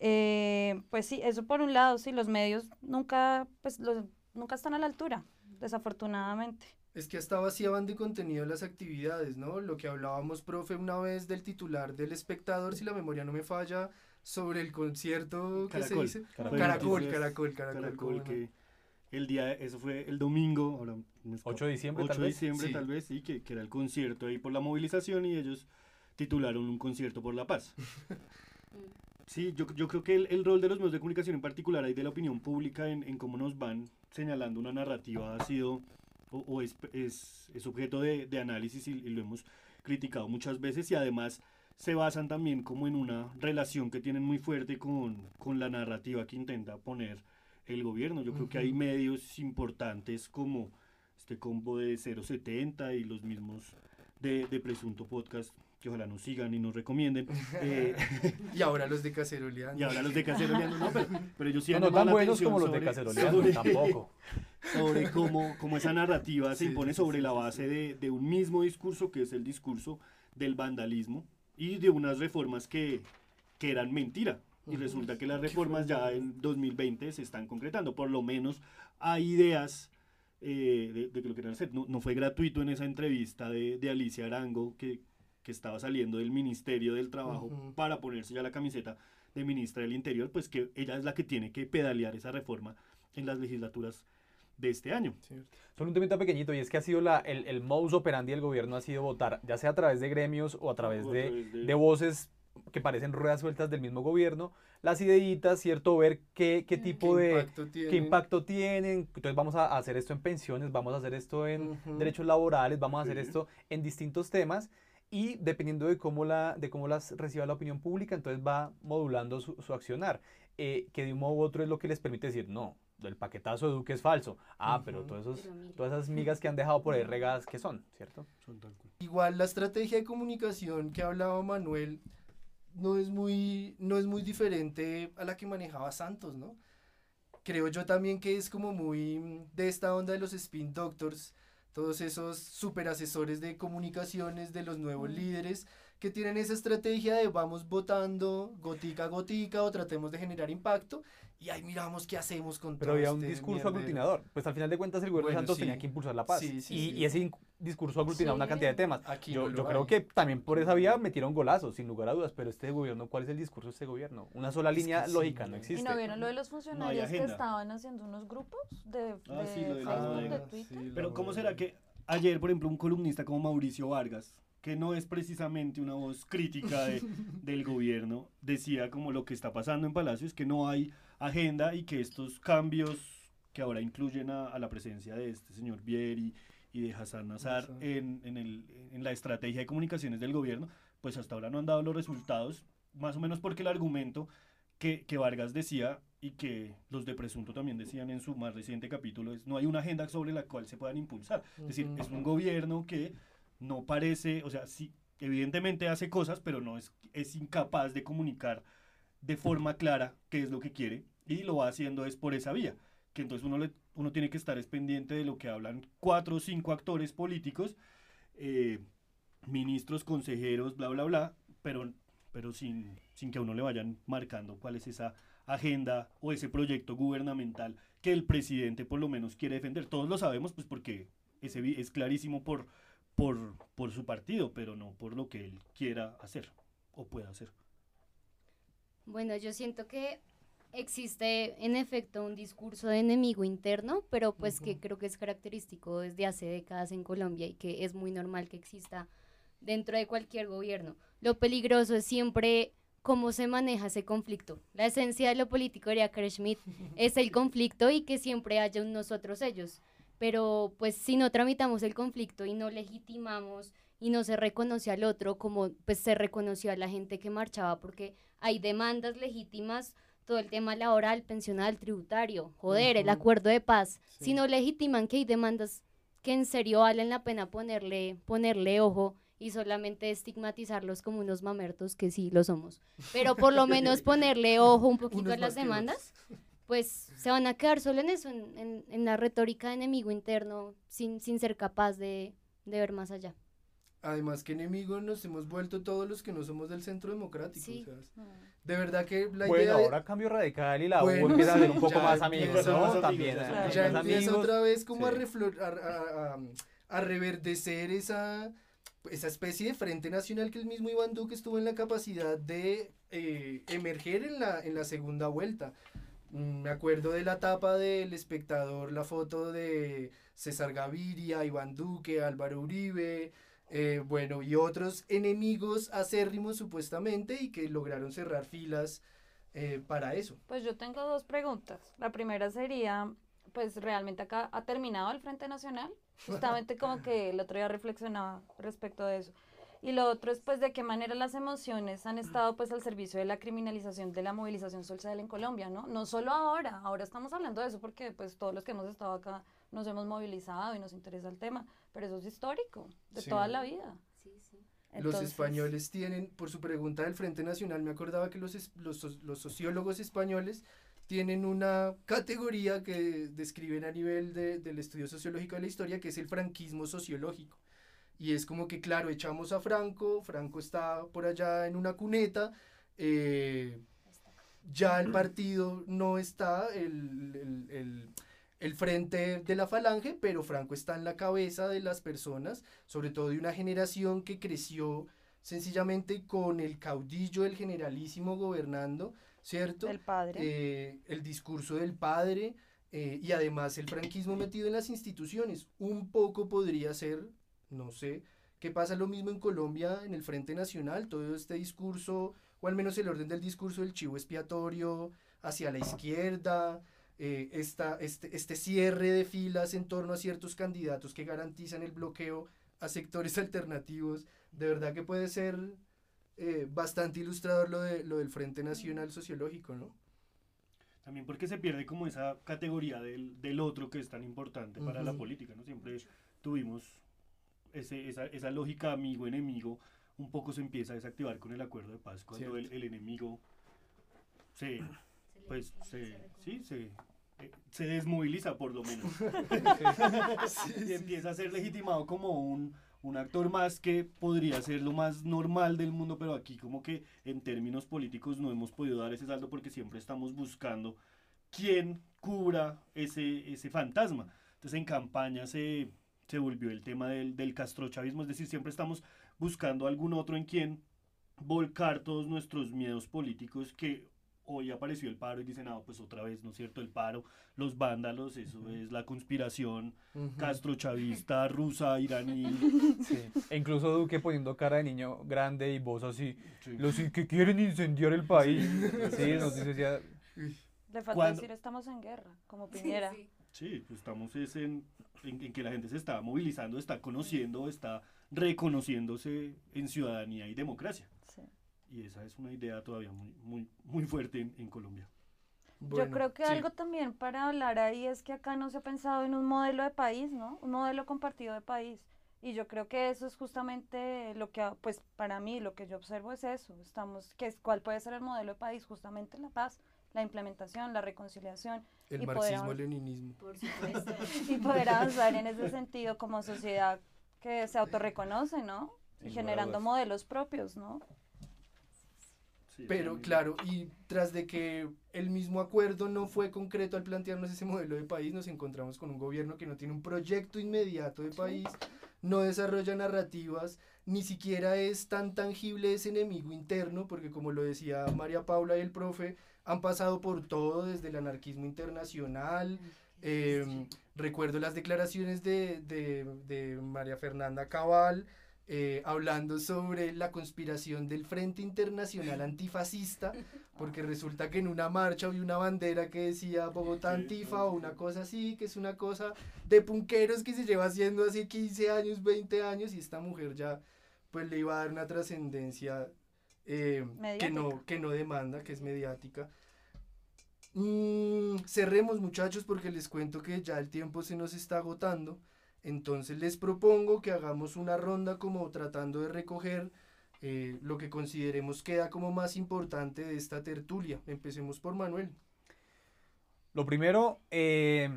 Eh, pues sí, eso por un lado, sí, los medios nunca, pues los, nunca están a la altura, desafortunadamente. Es que hasta vaciaban de contenido las actividades, ¿no? Lo que hablábamos, profe, una vez del titular del espectador, si la memoria no me falla, sobre el concierto que se dice. Caracol, caracol, caracol, caracol, que el día, eso fue el domingo, ahora 8 de diciembre, 8 de diciembre tal vez, sí, que, que, era el concierto ahí por la movilización y ellos titularon un concierto por la paz. sí, yo, yo creo que el, el, rol de los medios de comunicación en particular y de la opinión pública en, en cómo nos van señalando una narrativa ha sido o, o es, es, es, objeto de, de análisis y, y, lo hemos criticado muchas veces y además se basan también como en una relación que tienen muy fuerte con, con la narrativa que intenta poner el gobierno. Yo creo que hay medios importantes como este combo de 070 y los mismos de, de Presunto Podcast que ojalá nos sigan y nos recomienden. Eh, y ahora los de Caceroleando. Y ahora los de Caceroleando, no, pero, pero ellos sí no, no tan buenos como los de Caceroleando, tampoco. Sobre cómo, cómo esa narrativa se impone sobre la base de, de, un mismo discurso, que es el discurso del vandalismo, y de unas reformas que, que eran mentira. Y resulta que las reformas ya en 2020 se están concretando. Por lo menos hay ideas eh, de, de, que lo quieran hacer. No, no, fue gratuito en esa entrevista de, de Alicia Arango, que, que, estaba saliendo del Ministerio del Trabajo uh -huh. para ponerse ya la camiseta de ministra del Interior, pues que ella es la que tiene que pedalear esa reforma en las legislaturas de este año. Sí. Solo un temita pequeñito, y es que ha sido la, el, el modus operandi del gobierno ha sido votar, ya sea a través de gremios o a través, o a través de, de, voces que parecen ruedas sueltas del mismo gobierno, las ideitas, ¿cierto? Ver qué, qué tipo ¿Qué de impacto tienen? qué impacto tienen. Entonces vamos a hacer esto en pensiones, vamos a hacer esto en uh -huh. derechos laborales, vamos a hacer esto en distintos temas y dependiendo de cómo, la, de cómo las reciba la opinión pública, entonces va modulando su, su accionar, eh, que de un modo u otro es lo que les permite decir, no, el paquetazo de Duque es falso. Ah, uh -huh. pero, todos esos, pero todas esas migas que han dejado por ahí regadas, ¿qué son? ¿Cierto? Son Igual la estrategia de comunicación que hablaba Manuel no es muy, no es muy diferente a la que manejaba Santos, ¿no? Creo yo también que es como muy de esta onda de los spin doctors, todos esos super asesores de comunicaciones de los nuevos mm. líderes que tienen esa estrategia de vamos votando gotica a gotica o tratemos de generar impacto y ahí miramos qué hacemos con Pero todo había un este discurso mierdero. aglutinador. Pues al final de cuentas el gobierno Bueno, de Santos sí. tenía que impulsar la paz. Sí, sí, y, sí. y ese discurso aglutinaba una cantidad de temas. Aquí yo no yo creo que también por esa vía metieron golazos, sin lugar a dudas. Pero este gobierno, ¿cuál es el discurso de este gobierno? Una sola Es que línea sí, lógica no. no Y ¿Y existe. no vieron lo de los funcionarios que agenda. estaban haciendo unos grupos de, Ah, de sí, lo de Facebook, de bodega, Twitter? Pero ¿cómo será que ayer, por ejemplo, un columnista como Mauricio Vargas, que no es precisamente una voz crítica de- del gobierno, decía como lo que está pasando en Palacio es que no hay agenda y que estos cambios que ahora incluyen a, a la presencia de este señor Vieri y de Hassan Nazar en, en, el, en la estrategia de comunicaciones del gobierno, pues hasta ahora no han dado los resultados, más o menos porque el argumento que, que Vargas decía y que los de Presunto también decían en su más reciente capítulo es no hay una agenda sobre la cual se puedan impulsar. Es decir, es un gobierno que no parece, o sea, sí, evidentemente hace cosas, pero no es, es incapaz de comunicar de forma clara qué es lo que quiere y lo va haciendo es por esa vía. Que entonces uno, le, uno tiene que estar es pendiente de lo que hablan cuatro o cinco actores políticos, eh, ministros, consejeros, bla, bla, bla, pero, pero sin, sin que a uno le vayan marcando cuál es esa agenda o ese proyecto gubernamental que el presidente por lo menos quiere defender. Todos lo sabemos, pues porque es, es clarísimo por, por, por su partido, pero no por lo que él quiera hacer o pueda hacer. Bueno, yo siento que existe en efecto un discurso de enemigo interno, pero pues que creo que es característico desde hace décadas en Colombia y que es muy normal que exista dentro de cualquier gobierno. Lo peligroso es siempre cómo se maneja ese conflicto. La esencia de lo político, diría Carl Schmitt, es el conflicto y que siempre haya un nosotros ellos. Pero pues si no tramitamos el conflicto y no legitimamos y no se reconoce al otro como pues se reconoció a la gente que marchaba porque hay demandas legítimas todo el tema laboral, pensional, tributario, joder, el Ujú. acuerdo de paz. Sí. Si no legitiman que hay demandas que en serio valen la pena ponerle, ponerle ojo y solamente estigmatizarlos como unos mamertos, que sí lo somos. Pero por lo menos ponerle ojo un poquito a las demandas, pues se van a quedar solo en eso, en, en- en la retórica de enemigo interno, sin, sin ser capaz de, de ver más allá. Además que enemigos nos hemos vuelto todos los que no somos del centro democrático. Sí. o sea, de verdad que la Bueno, idea de- ahora cambio radical y la U Bueno, empieza a ser un poco más amigos, ¿no? más amigos, También, ya empieza amigos. otra vez como a, Sí. reflor- a, a- a- a reverdecer esa, esa especie de frente nacional que el mismo Iván Duque estuvo en la capacidad de eh, emerger en la, en la segunda vuelta. Mm, Me acuerdo de la tapa del espectador, la foto de César Gaviria, Iván Duque, Álvaro Uribe, eh, bueno, y otros enemigos acérrimos supuestamente y que lograron cerrar filas eh, para eso. Pues yo tengo dos preguntas. La primera sería, pues realmente acá ha terminado el Frente Nacional. Justamente como que el otro día reflexionaba respecto de eso. Y lo otro es pues de qué manera las emociones han estado pues al servicio de la criminalización de la movilización social en Colombia, ¿no? No solo ahora, ahora estamos hablando de eso porque pues todos los que hemos estado acá nos hemos movilizado y nos interesa el tema, pero eso es histórico, de Sí. toda la vida. Los Entonces- españoles tienen, por su pregunta del Frente Nacional, me acordaba que los, es- los, los sociólogos españoles tienen una categoría que describen a nivel de- del estudio sociológico de la historia, que es el franquismo sociológico. Y es como que, claro, echamos a Franco, Franco está por allá en una cuneta, eh, ya el partido no está, el, el- el- el frente de la falange, pero Franco está en la cabeza de las personas, sobre todo de una generación que creció sencillamente con el caudillo, el generalísimo gobernando, ¿cierto? Del padre. Eh, el discurso del padre eh, y además el franquismo metido en las instituciones. Un poco podría ser, no sé, qué pasa lo mismo en Colombia, en el Frente Nacional, todo este discurso, o al menos el orden del discurso del chivo expiatorio hacia la izquierda, eh, esta, este, este cierre de filas en torno a ciertos candidatos que garantizan el bloqueo a sectores alternativos, de verdad que puede ser eh, bastante ilustrador lo, de, lo del Frente Nacional Sociológico, ¿no? También porque se pierde como esa categoría del, del otro que es tan importante para la política, ¿no? Siempre tuvimos ese, esa, esa lógica amigo-enemigo, un poco se empieza a desactivar con el acuerdo de paz, cuando el, enemigo se, pues, se, sí, se, eh, se desmoviliza por lo menos. y empieza a ser legitimado como un, un actor más que podría ser lo más normal del mundo, pero aquí como que en términos políticos no hemos podido dar ese salto porque siempre estamos buscando quién cubra ese, ese fantasma. Entonces en campaña se, se volvió el tema del, del castrochavismo, es decir, siempre estamos buscando algún otro en quien volcar todos nuestros miedos políticos que hoy apareció el paro y dicen, ah, pues otra vez, ¿no es cierto? El paro, los vándalos, eso es la conspiración Ujú. castrochavista, rusa, iraní. E incluso Duque poniendo cara de niño grande y voz así, los que quieren incendiar el país. Sí, nos dice ya, Le falta Cuando- decir estamos en guerra, como Piñera. Sí, pues estamos es en, en, en que la gente se está movilizando, está conociendo, está reconociéndose en ciudadanía y democracia. Y esa es una idea todavía muy, muy, muy fuerte en, en Colombia. Yo creo que algo también para hablar ahí es que acá no se ha pensado en un modelo de país, ¿no? Un modelo compartido de país. Y yo creo que eso es justamente lo que, pues para mí, lo que yo observo es eso. Estamos, que es, ¿Cuál puede ser el modelo de país? Justamente la paz, la implementación, la reconciliación. El y poder avan- marxismo-leninismo. Por supuesto. y poder avanzar en ese sentido como sociedad que se autorreconoce, ¿no? Y generando modelos propios, ¿no? Pero claro, y tras de que el mismo acuerdo no fue concreto al plantearnos ese modelo de país, nos encontramos con un gobierno que no tiene un proyecto inmediato de país, no desarrolla narrativas, ni siquiera es tan tangible ese enemigo interno, porque como lo decía María Paula y el profe, han pasado por todo, desde el anarquismo internacional. eh, recuerdo las declaraciones de, de- de María Fernanda Cabal, eh, hablando sobre la conspiración del Frente Internacional Antifascista, porque resulta que en una marcha había una bandera que decía Bogotá Antifa o una cosa así, que es una cosa de punqueros que se lleva haciendo hace 15 años, 20 años, y esta mujer ya pues le iba a dar una trascendencia eh, que, no, que no demanda, que es mediática. Mm, cerremos muchachos porque les cuento que ya el tiempo se nos está agotando. Entonces les propongo que hagamos una ronda como tratando de recoger eh, lo que consideremos queda como más importante de esta tertulia. Empecemos por Manuel. Lo primero, eh,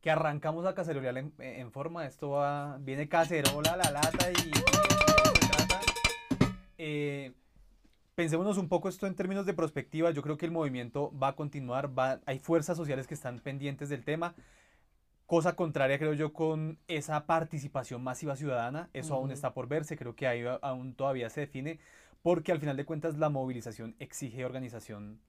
que arrancamos a cacerolear en, en, forma. Esto va, viene cacerola, la lata y... Eh, pensémonos un poco esto en términos de perspectiva. Yo creo que el movimiento va a continuar. Va, hay fuerzas sociales que están pendientes del tema. Cosa contraria, creo yo, con esa participación masiva ciudadana. Eso aún está por verse. Creo que ahí aún todavía se define. Porque al final de cuentas la movilización exige organización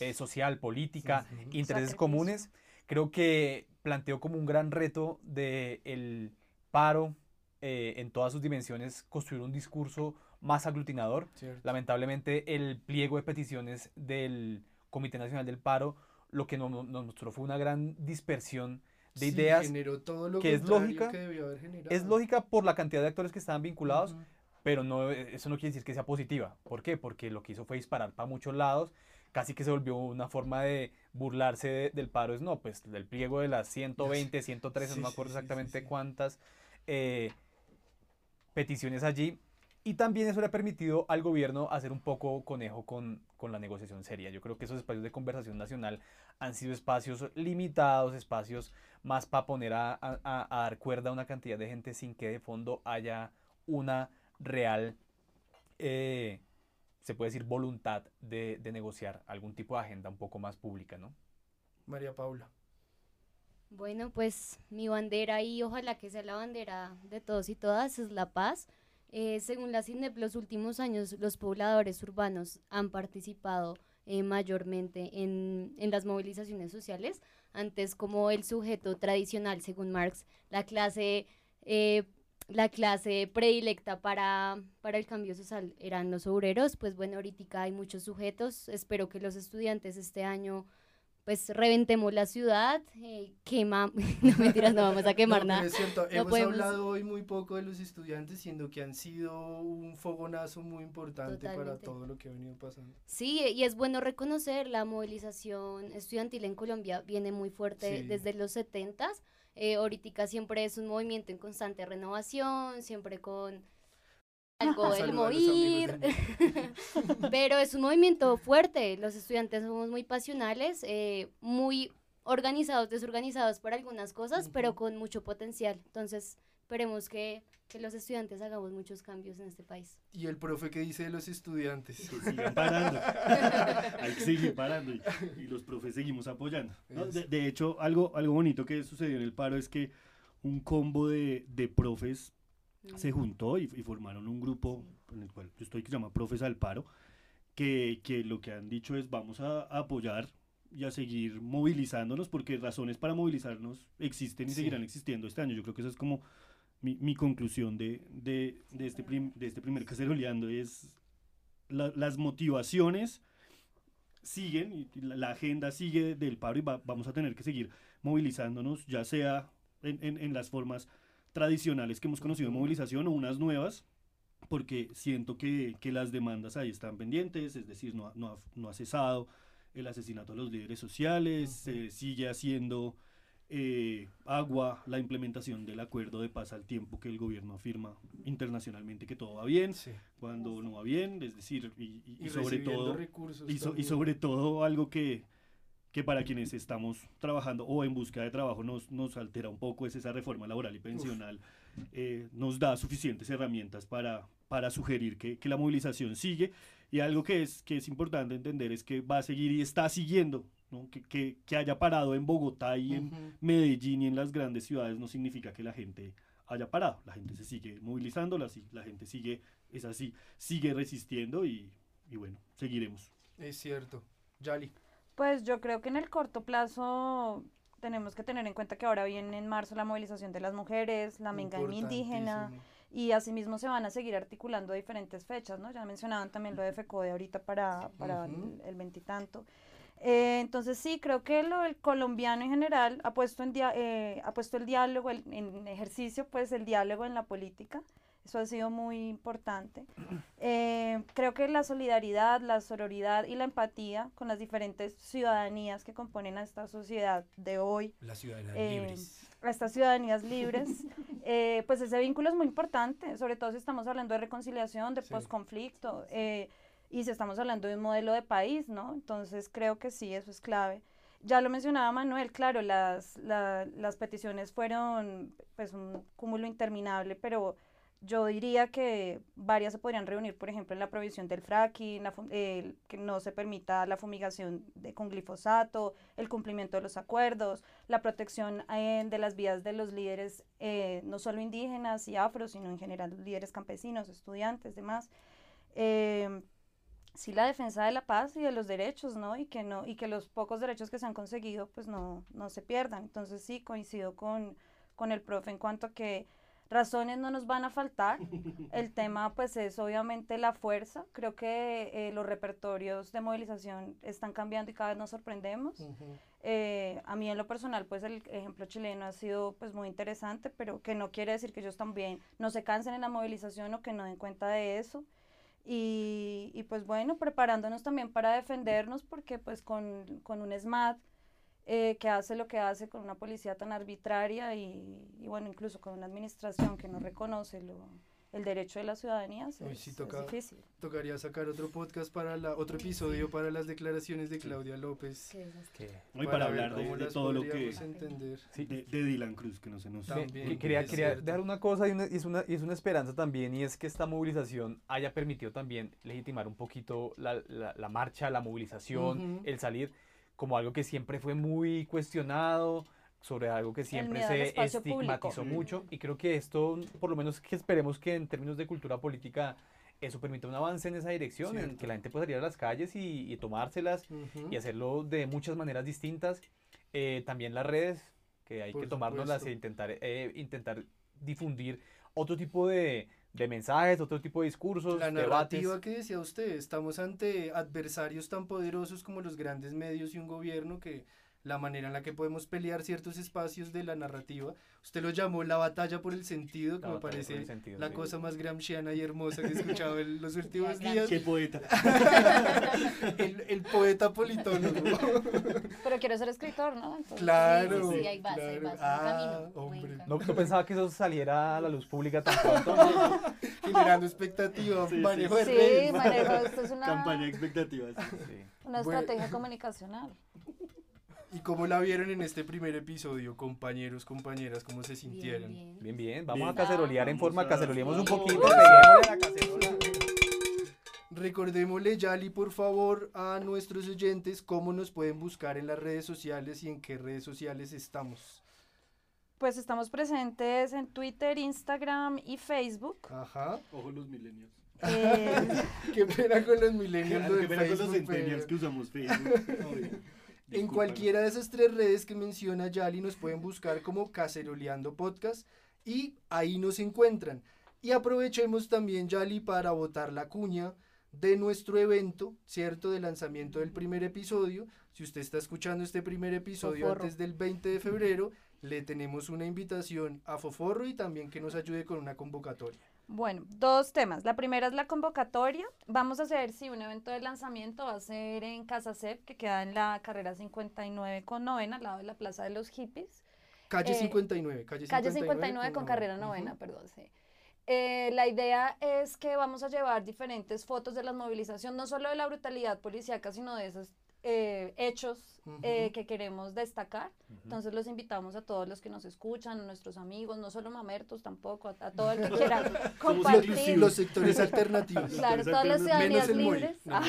eh, social, política, intereses comunes. Creo que planteó como un gran reto del el paro eh, en todas sus dimensiones construir un discurso más aglutinador. Lamentablemente el pliego de peticiones del Comité Nacional del Paro lo que nos, nos mostró fue una gran dispersión de Sí, ideas generó todo lo que es lógica que debió haber generado. es lógica por la cantidad de actores que estaban vinculados pero no eso no quiere decir que sea positiva ¿por qué? porque lo que hizo fue disparar para muchos lados casi que se volvió una forma de burlarse de- del paro es no pues del pliego de las 120 113 Sí, no me acuerdo sí, exactamente cuántas eh, peticiones allí y también eso le ha permitido al gobierno hacer un poco conejo con, con la negociación seria. Yo creo que esos espacios de conversación nacional han sido espacios limitados, espacios más para poner a, a- dar cuerda a una cantidad de gente sin que de fondo haya una real, eh, se puede decir, voluntad de, de negociar algún tipo de agenda un poco más pública, ¿no? María Paula. Bueno, pues mi bandera y ojalá que sea la bandera de todos y todas es la paz. Eh, según la CINEP, los últimos años los pobladores urbanos han participado eh, mayormente en, en las movilizaciones sociales. Antes como el sujeto tradicional, según Marx, la clase, eh, la clase predilecta para, para el cambio social eran los obreros. Pues bueno, ahorita hay muchos sujetos. Espero que los estudiantes este año pues reventemos la ciudad, eh, quema, no mentiras, no vamos a quemar No, nada. es cierto, No hemos podemos- hablado hoy muy poco de los estudiantes, siendo que han sido un fogonazo muy importante para Totalmente. todo lo que ha venido pasando. Sí, y es bueno reconocer la movilización estudiantil en Colombia viene muy fuerte Sí. desde los 70 eh, ahorita siempre es un movimiento en constante renovación, siempre con algo los morir, pero es un movimiento fuerte, los estudiantes somos muy pasionales, eh, muy organizados, desorganizados para algunas cosas, pero con mucho potencial, entonces esperemos que, que los estudiantes hagamos muchos cambios en este país. ¿Y el profe qué dice de los estudiantes? Que sigan parando. Hay que seguir parando y, y los profes seguimos apoyando. ¿no? De, de hecho, algo, algo bonito que sucedió en el paro es que un combo de, de profes se juntó y, y formaron un grupo en el cual yo estoy que se llama Profes al Paro, que, que lo que han dicho es vamos a, a apoyar y a seguir movilizándonos porque razones para movilizarnos existen y Sí. seguirán existiendo este año. Yo creo que esa es como mi, mi conclusión de, de, de este prim- de este primer caceroleando es la- las motivaciones siguen y la, la agenda sigue del paro y va- vamos a tener que seguir movilizándonos, ya sea en, en- en las formas tradicionales que hemos conocido de movilización o unas nuevas, porque siento que, que las demandas ahí están pendientes, es decir, no ha, no ha- no ha cesado el asesinato de los líderes sociales, se sigue haciendo eh, agua la implementación del acuerdo de paz al tiempo que el gobierno afirma internacionalmente que todo va bien, cuando no va bien, es decir, y, y- y Y sobre todo, recursos y, so- y sobre todo algo que, que para quienes estamos trabajando o en busca de trabajo nos, nos altera un poco es esa reforma laboral y pensional, eh, nos da suficientes herramientas para, para sugerir que, que la movilización sigue y algo que es, que es importante entender es que va a seguir y está siguiendo, ¿no? que, que, que haya parado en Bogotá y en Ujú. Medellín y en las grandes ciudades no significa que la gente haya parado, la gente se sigue movilizando, la, la gente sigue, es así, sigue resistiendo y, y bueno, seguiremos. Es cierto. Yali. Pues yo creo que en el corto plazo tenemos que tener en cuenta que ahora viene en marzo la movilización de las mujeres, la mengaña indígena y asimismo se van a seguir articulando diferentes fechas, ¿no? Ya mencionaban también lo de FECODE ahorita para, para el- el veintitanto. Eh, entonces sí, creo que lo el colombiano en general ha puesto, en dia- eh, ha puesto el diálogo el- en ejercicio, pues el diálogo en la política. Eso ha sido muy importante. Eh, creo que la solidaridad, la sororidad y la empatía con las diferentes ciudadanías que componen a esta sociedad de hoy. Las ciudadanías eh, libres. A estas ciudadanías libres, eh, pues ese vínculo es muy importante, sobre todo si estamos hablando de reconciliación, de Sí. posconflicto, eh, y si estamos hablando de un modelo de país, ¿no? Entonces creo que sí, eso es clave. Ya lo mencionaba Manuel, claro, las, la- las peticiones fueron pues un cúmulo interminable, pero yo diría que varias se podrían reunir, por ejemplo, en la prohibición del fracking, la el que no se permita la fumigación con glifosato, el cumplimiento de los acuerdos, la protección eh, de las vidas de los líderes, eh, no solo indígenas y afros, sino en general líderes campesinos, estudiantes, demás. Eh, sí la defensa de la paz y de los derechos, ¿no? Y que no y que los pocos derechos que se han conseguido pues no no se pierdan. Entonces sí coincido con con el profe en cuanto a que razones no nos van a faltar. El tema pues es obviamente la fuerza. Creo que eh, los repertorios de movilización están cambiando y cada vez nos sorprendemos. Eh, a mí en lo personal, pues el ejemplo chileno ha sido pues muy interesante, pero que no quiere decir que ellos también no se cansen en la movilización o que no den cuenta de eso. Y, y, pues bueno, preparándonos también para defendernos porque pues con, con un SMAT eh, que hace lo que hace con una policía tan arbitraria y, y bueno, incluso con una administración que no reconoce lo, el derecho de la ciudadanía, es, Uy, sí, es toca, difícil. tocaría sacar otro podcast para la, otro episodio para las declaraciones de Claudia López. No, y para hablar de, las todo lo que entender. de, de Dylan Cruz que no se nos Sí, También, que- quería, quería dejar una cosa y, una- y es una, y es una esperanza también, y es que esta movilización haya permitido también legitimar un poquito la, la- la marcha, la movilización, el salir, como algo que siempre fue muy cuestionado, sobre algo que siempre se espacio público. estigmatizó mucho, y creo que esto, por lo menos que esperemos que en términos de cultura política, eso permita un avance en esa dirección, en Cierto. que la gente pueda salir a las calles y, y tomárselas, Ujú. y hacerlo de muchas maneras distintas. Eh, también las redes, que hay Por que tomárnoslas supuesto. e intentar, eh, intentar difundir otro tipo de, de mensajes, otro tipo de discursos, La debates. narrativa que decía usted, estamos ante adversarios tan poderosos como los grandes medios y un gobierno que la manera en la que podemos pelear ciertos espacios de la narrativa, usted lo llamó la batalla por el sentido, que La me parece sentido, la sí. cosa más gramsciana y hermosa que he escuchado en los últimos días. Qué poeta. el, el poeta politólogo. Pero quiero ser escritor, ¿no? Entonces, claro. Sí, sí, sí, ahí vas, ahí claro. vas, en Ah, camino, No, no pensaba que eso saliera a la luz pública tan pronto. Generando expectativa, Sí, sí. manejo de Sí, redes. manejo, esto es una, Campaña de expectativas. Sí. una Bueno. estrategia comunicacional. ¿Y cómo la vieron en este primer episodio, compañeros, compañeras? ¿Cómo se sintieron? Bien, bien. Bien, bien, vamos Bien. a cacerolear en forma, caceroleemos un poquito, peguémosle la cacerola. Recordémosle, Yali, por favor, a nuestros oyentes cómo nos pueden buscar en las redes sociales y en qué redes sociales estamos. Pues estamos presentes en Twitter, Instagram y Facebook. Ajá. Ojo los millennials. Eh, Qué pena con los millennials Claro, lo que de pena con los Facebook, centennials pero- que usamos Facebook. Obvio. En cualquiera de esas tres redes que menciona Yali nos pueden buscar como Caceroleando Podcast y ahí nos encuentran. Y aprovechemos también, Yali, para votar la cuña de nuestro evento, ¿cierto? De lanzamiento del primer episodio. Si usted está escuchando este primer episodio Foforro. antes del 20 de febrero, le tenemos una invitación a Foforro y también que nos ayude con una convocatoria. Bueno, dos temas. La primera es la convocatoria. Vamos a hacer, sí, un evento de lanzamiento va a ser en Casa CEP, que queda en la carrera 59 con novena, al lado de la Plaza de los Hippies. Calle Eh, 59, calle 59. Calle 59 con carrera Ujú. novena, perdón, sí. Eh, la idea es que vamos a llevar diferentes fotos de la movilización, no solo de la brutalidad policíaca, sino de esos eh, hechos eh, que queremos destacar. Entonces los invitamos a todos los que nos escuchan, a nuestros amigos, no solo mamertos tampoco, a, a todo el que quiera compartir. Los sectores alternativos. Claro, todas las ciudadanías libres. No.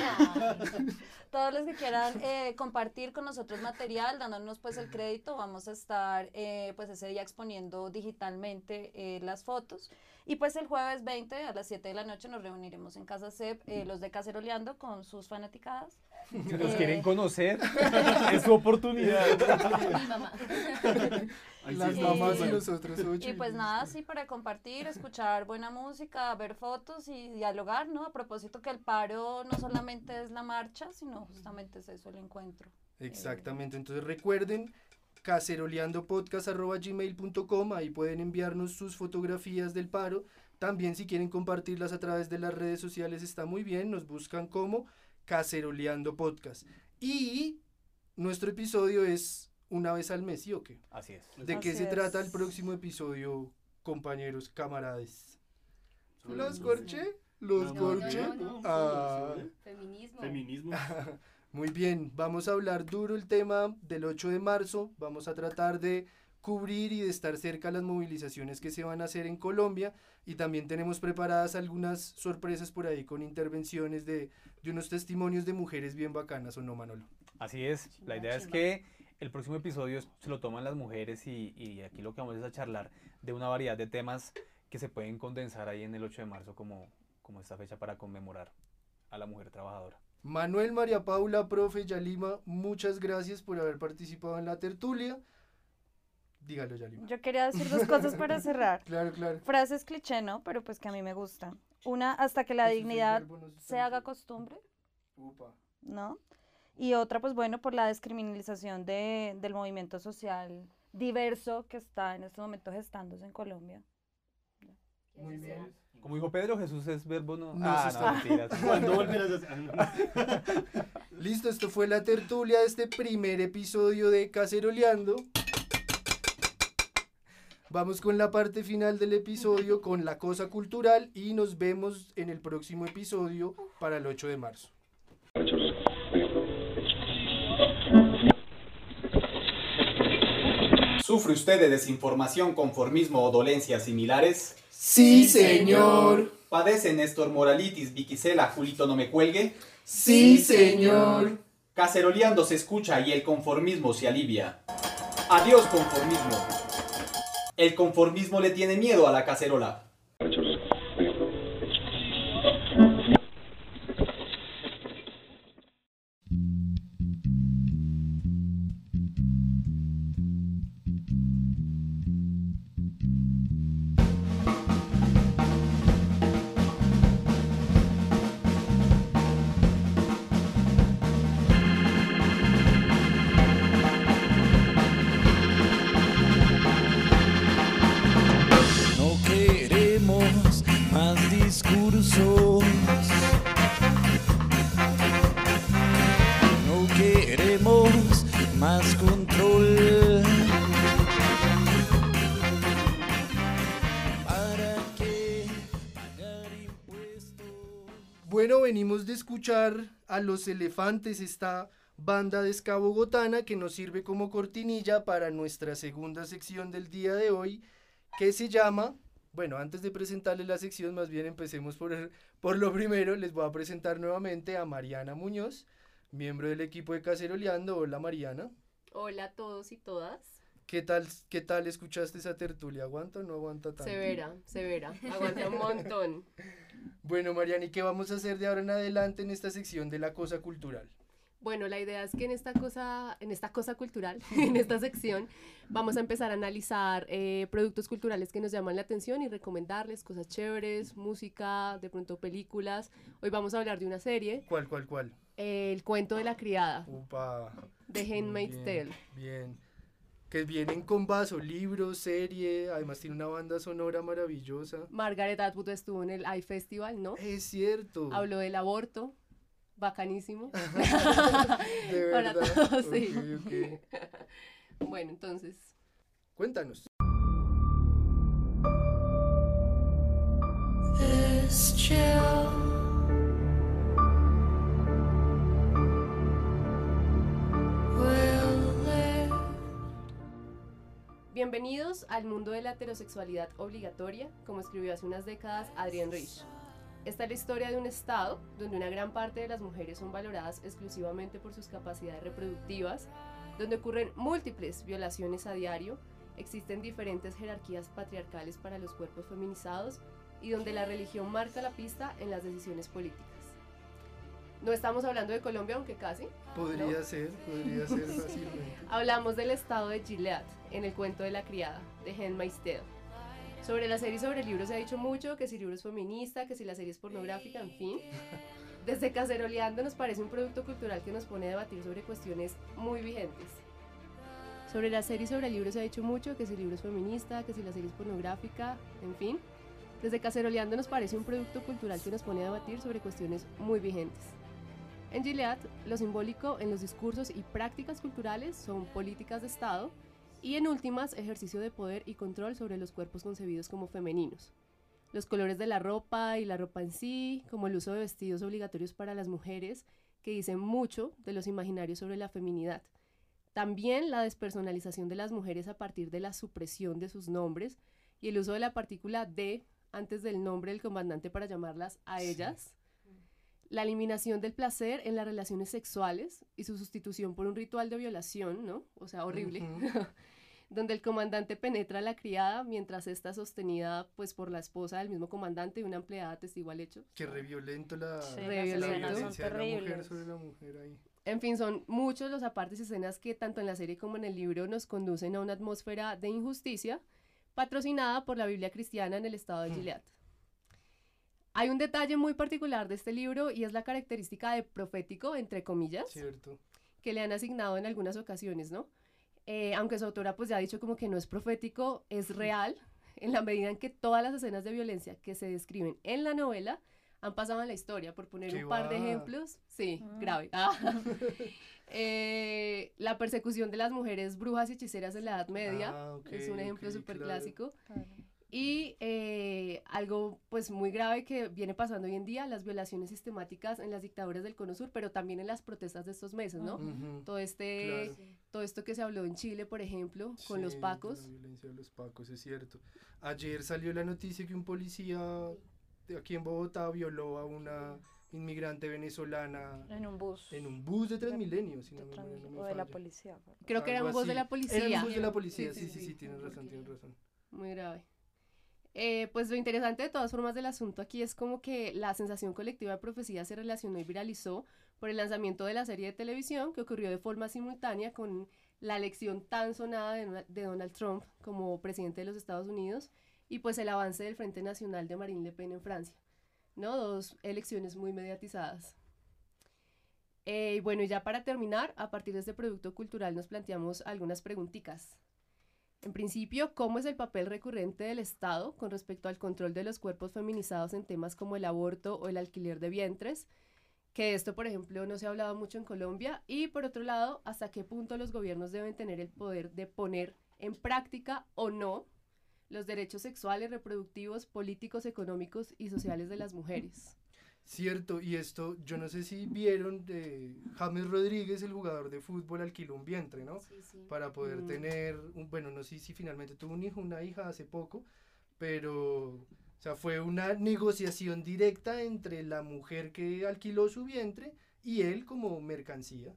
Todos los que quieran eh, compartir con nosotros material, dándonos pues el crédito, vamos a estar eh, pues ese día exponiendo digitalmente eh, las fotos. Y pues el jueves 20 a las 7 de la noche nos reuniremos en Casa CEP, eh, los de Caceroleando con sus fanaticadas. Si nos Eh, quieren conocer, es su oportunidad. Mi mamá. Las mamás y nosotros ocho. Y pues nada, sí, para compartir, escuchar buena música, ver fotos y dialogar, ¿no? A propósito que el paro no solamente es la marcha, sino justamente es eso, el encuentro. Exactamente, entonces recuerden caceroleandopodcast.gmail.com, ahí pueden enviarnos sus fotografías del paro, También si quieren compartirlas a través de las redes sociales está muy bien, nos buscan como Caceroleando Podcast. Y nuestro episodio es una vez al mes, ¿sí o qué? Así es. ¿De qué se es. trata el próximo episodio, compañeros, camaradas? ¿Los corché? ¿Los No, corché? no, no, no, Ah. Feminismo. Feminismo. Muy bien, vamos a hablar duro el tema del 8 de marzo, vamos a tratar de cubrir y de estar cerca a las movilizaciones que se van a hacer en Colombia y también tenemos preparadas algunas sorpresas por ahí con intervenciones de, de unos testimonios de mujeres bien bacanas, ¿o no, Manolo? Así es, la idea es que el próximo episodio se lo toman las mujeres y, y aquí lo que vamos es a charlar de una variedad de temas que se pueden condensar ahí en el 8 de marzo como, como esta fecha para conmemorar a la mujer trabajadora. Manuel, María Paula, profe, Yalima, muchas gracias por haber participado en la tertulia. Dígalo, Yalima. Yo quería decir dos cosas para cerrar. Claro, claro. Frases cliché, ¿no? Pero pues que a mí me gustan. Una, hasta que la Ese es el dignidad verbo no se haga costumbre, Upa. ¿no? Y otra, pues bueno, por la descriminalización de, del movimiento social diverso que está en estos momentos gestándose en Colombia. Muy bien. Como dijo Pedro, Jesús es verbo no. No, ah, eso no, mentiras. ¿Cuándo volverás a hacer? Listo, esto fue la tertulia de este primer episodio de Caceroleando. Vamos con la parte final del episodio, con la cosa cultural y nos vemos en el próximo episodio para el 8 de marzo. ¿Sufre usted de desinformación, conformismo o dolencias similares? Sí, señor. ¿Padece Néstor Moralitis, Viquisela, Julito no me cuelgue? Sí, señor. Caceroleando se escucha y el conformismo se alivia. Adiós conformismo. El conformismo le tiene miedo a la cacerola. A Los Elefantes, esta banda de ska bogotana que nos sirve como cortinilla para nuestra segunda sección del día de hoy, que se llama, bueno, antes de presentarles la sección, más bien empecemos por, por lo primero, les voy a presentar nuevamente a Mariana Muñoz, miembro del equipo de Caceroleando. Hola Mariana. Hola a todos y todas. ¿Qué tal, ¿Qué tal escuchaste esa tertulia? ¿Aguanta o no aguanta tanto? Severa, severa. Aguanta un montón. Bueno, Mariana, ¿y qué vamos a hacer de ahora en adelante en esta sección de la cosa cultural? Bueno, la idea es que en esta cosa, en esta cosa cultural, en esta sección, vamos a empezar a analizar eh, productos culturales que nos llaman la atención y recomendarles cosas chéveres, música, de pronto películas. Hoy vamos a hablar de una serie, ¿Cuál, cuál, cuál? eh, El cuento de la criada, Upa. de Handmaid's Bien, Tale. Bien. Que vienen con vaso, libro, serie, además tiene una banda sonora maravillosa. Margaret Atwood estuvo en el iFestival, ¿no? Es cierto. Habló del aborto, bacanísimo. De Para verdad. todos, sí. Bueno, entonces, Cuéntanos. This Bienvenidos al mundo de la heterosexualidad obligatoria, como escribió hace unas décadas Adrienne Rich. Esta es la historia de un estado donde una gran parte de las mujeres son valoradas exclusivamente por sus capacidades reproductivas, donde ocurren múltiples violaciones a diario, existen diferentes jerarquías patriarcales para los cuerpos feminizados y donde la religión marca la pista en las decisiones políticas. No estamos hablando de Colombia, aunque casi. Podría ¿no? ser, podría ser fácilmente. Hablamos del estado de Gilead en el cuento de la criada, de Handmaid's Tale. Sobre la serie y sobre el libro se ha dicho mucho, que si el libro es feminista, que si la serie es pornográfica, en fin. Desde Caceroleando nos parece un producto cultural que nos pone a debatir sobre cuestiones muy vigentes. Sobre la serie y sobre el libro se ha dicho mucho, que si el libro es feminista, que si la serie es pornográfica, en fin. Desde Caceroleando nos parece un producto cultural que nos pone a debatir sobre cuestiones muy vigentes. En Gilead, lo simbólico en los discursos y prácticas culturales son políticas de Estado y en últimas ejercicio de poder y control sobre los cuerpos concebidos como femeninos. Los colores de la ropa y la ropa en sí, como el uso de vestidos obligatorios para las mujeres, que dicen mucho de los imaginarios sobre la feminidad. También la despersonalización de las mujeres a partir de la supresión de sus nombres y el uso de la partícula de antes del nombre del comandante para llamarlas a ellas. La eliminación del placer en las relaciones sexuales y su sustitución por un ritual de violación, ¿no? O sea, horrible. donde el comandante penetra a la criada mientras está sostenida pues por la esposa del mismo comandante y una empleada testigo al hecho. Que re violento la, Sí, la violencia de la mujer sobre la mujer ahí. En fin, son muchos los apartes y escenas que tanto en la serie como en el libro nos conducen a una atmósfera de injusticia patrocinada por la Biblia cristiana en el estado de Gilead. Hay un detalle muy particular de este libro y es la característica de profético, entre comillas, Cierto. que le han asignado en algunas ocasiones, ¿no? Eh, aunque su autora pues ya ha dicho como que no es profético, es real, en la medida en que todas las escenas de violencia que se describen en la novela han pasado en la historia. Por poner ¡Qué un par de ejemplos, sí, grave. Ah. Eh, la persecución de las mujeres brujas y hechiceras en la Edad Media Ah, ok, es un ejemplo ok, súper claro. clásico. Y eh, algo pues muy grave que viene pasando hoy en día, las violaciones sistemáticas en las dictaduras del Cono Sur, pero también en las protestas de estos meses, ¿no? Ujú, Todo este, claro. todo esto que se habló en Chile, por ejemplo, con los Sí, de pacos. La violencia de los pacos, es cierto. Ayer salió la noticia que un policía de aquí en Bogotá violó a una inmigrante venezolana En un bus. en un bus de Transmilenio, si no me, Trans- no me o de la policía. Creo que era un de así. la policía. Era un bus de la policía, Sí, sí, sí, sí, sí, sí. tienes razón, tienes razón. Muy grave. Eh, pues lo interesante de todas formas del asunto aquí es como que la sensación colectiva de profecía se relacionó y viralizó por el lanzamiento de la serie de televisión que ocurrió de forma simultánea con la elección tan sonada de, de Donald Trump como presidente de los Estados Unidos y pues el avance del Frente Nacional de Marine Le Pen en Francia. ¿no? Dos elecciones muy mediatizadas. Eh, bueno, y ya para terminar, a partir de este producto cultural nos planteamos algunas preguntitas. En principio, ¿cómo es el papel recurrente del Estado con respecto al control de los cuerpos feminizados en temas como el aborto o el alquiler de vientres? Que esto, por ejemplo, no se ha hablado mucho en Colombia. Y por otro lado, ¿hasta qué punto los gobiernos deben tener el poder de poner en práctica o no los derechos sexuales, reproductivos, políticos, económicos y sociales de las mujeres? Cierto, y esto, yo no sé si vieron, de James Rodríguez, el jugador de fútbol, alquiló un vientre, ¿no? Sí, sí. Para poder Mm. tener, un, bueno, no sé si finalmente tuvo un hijo, una hija hace poco, pero, o sea, fue una negociación directa entre la mujer que alquiló su vientre y él como mercancía.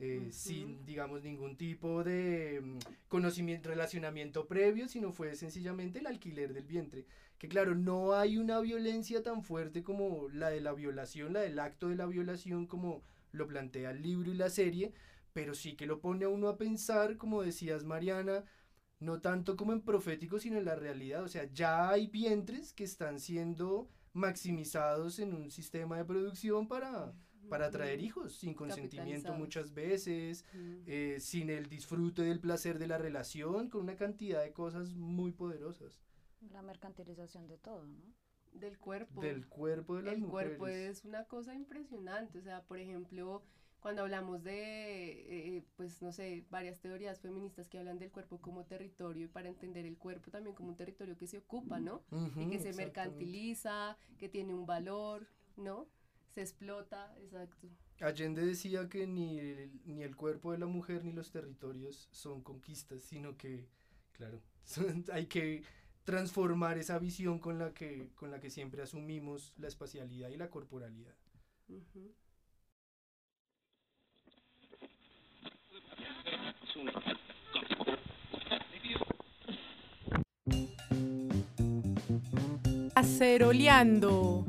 eh, sin, digamos, ningún tipo de mm, conocimiento, relacionamiento previo, sino fue sencillamente el alquiler del vientre. Que claro, no hay una violencia tan fuerte como la de la violación, la del acto de la violación, como lo plantea el libro y la serie, pero sí que lo pone a uno a pensar, como decías Mariana, no tanto como en profético, sino en la realidad. O sea, ya hay vientres que están siendo maximizados en un sistema de producción para, para traer hijos, sin consentimiento muchas veces, Mm. eh, sin el disfrute del placer de la relación, con una cantidad de cosas muy poderosas. La mercantilización de todo, ¿no? Del cuerpo. Del cuerpo de las el mujeres. cuerpo es una cosa impresionante. O sea, por ejemplo, cuando hablamos de, eh, pues no sé, varias teorías feministas que hablan del cuerpo como territorio y para entender el cuerpo también como un territorio que se ocupa, ¿no? y Ujú, que se mercantiliza, que tiene un valor, ¿no? Se explota, exacto. Allende decía que ni el, ni el cuerpo de la mujer ni los territorios son conquistas, sino que, claro, son- hay que transformar esa visión con la que, con la que siempre asumimos la espacialidad y la corporalidad. Ujú. Aceroleando.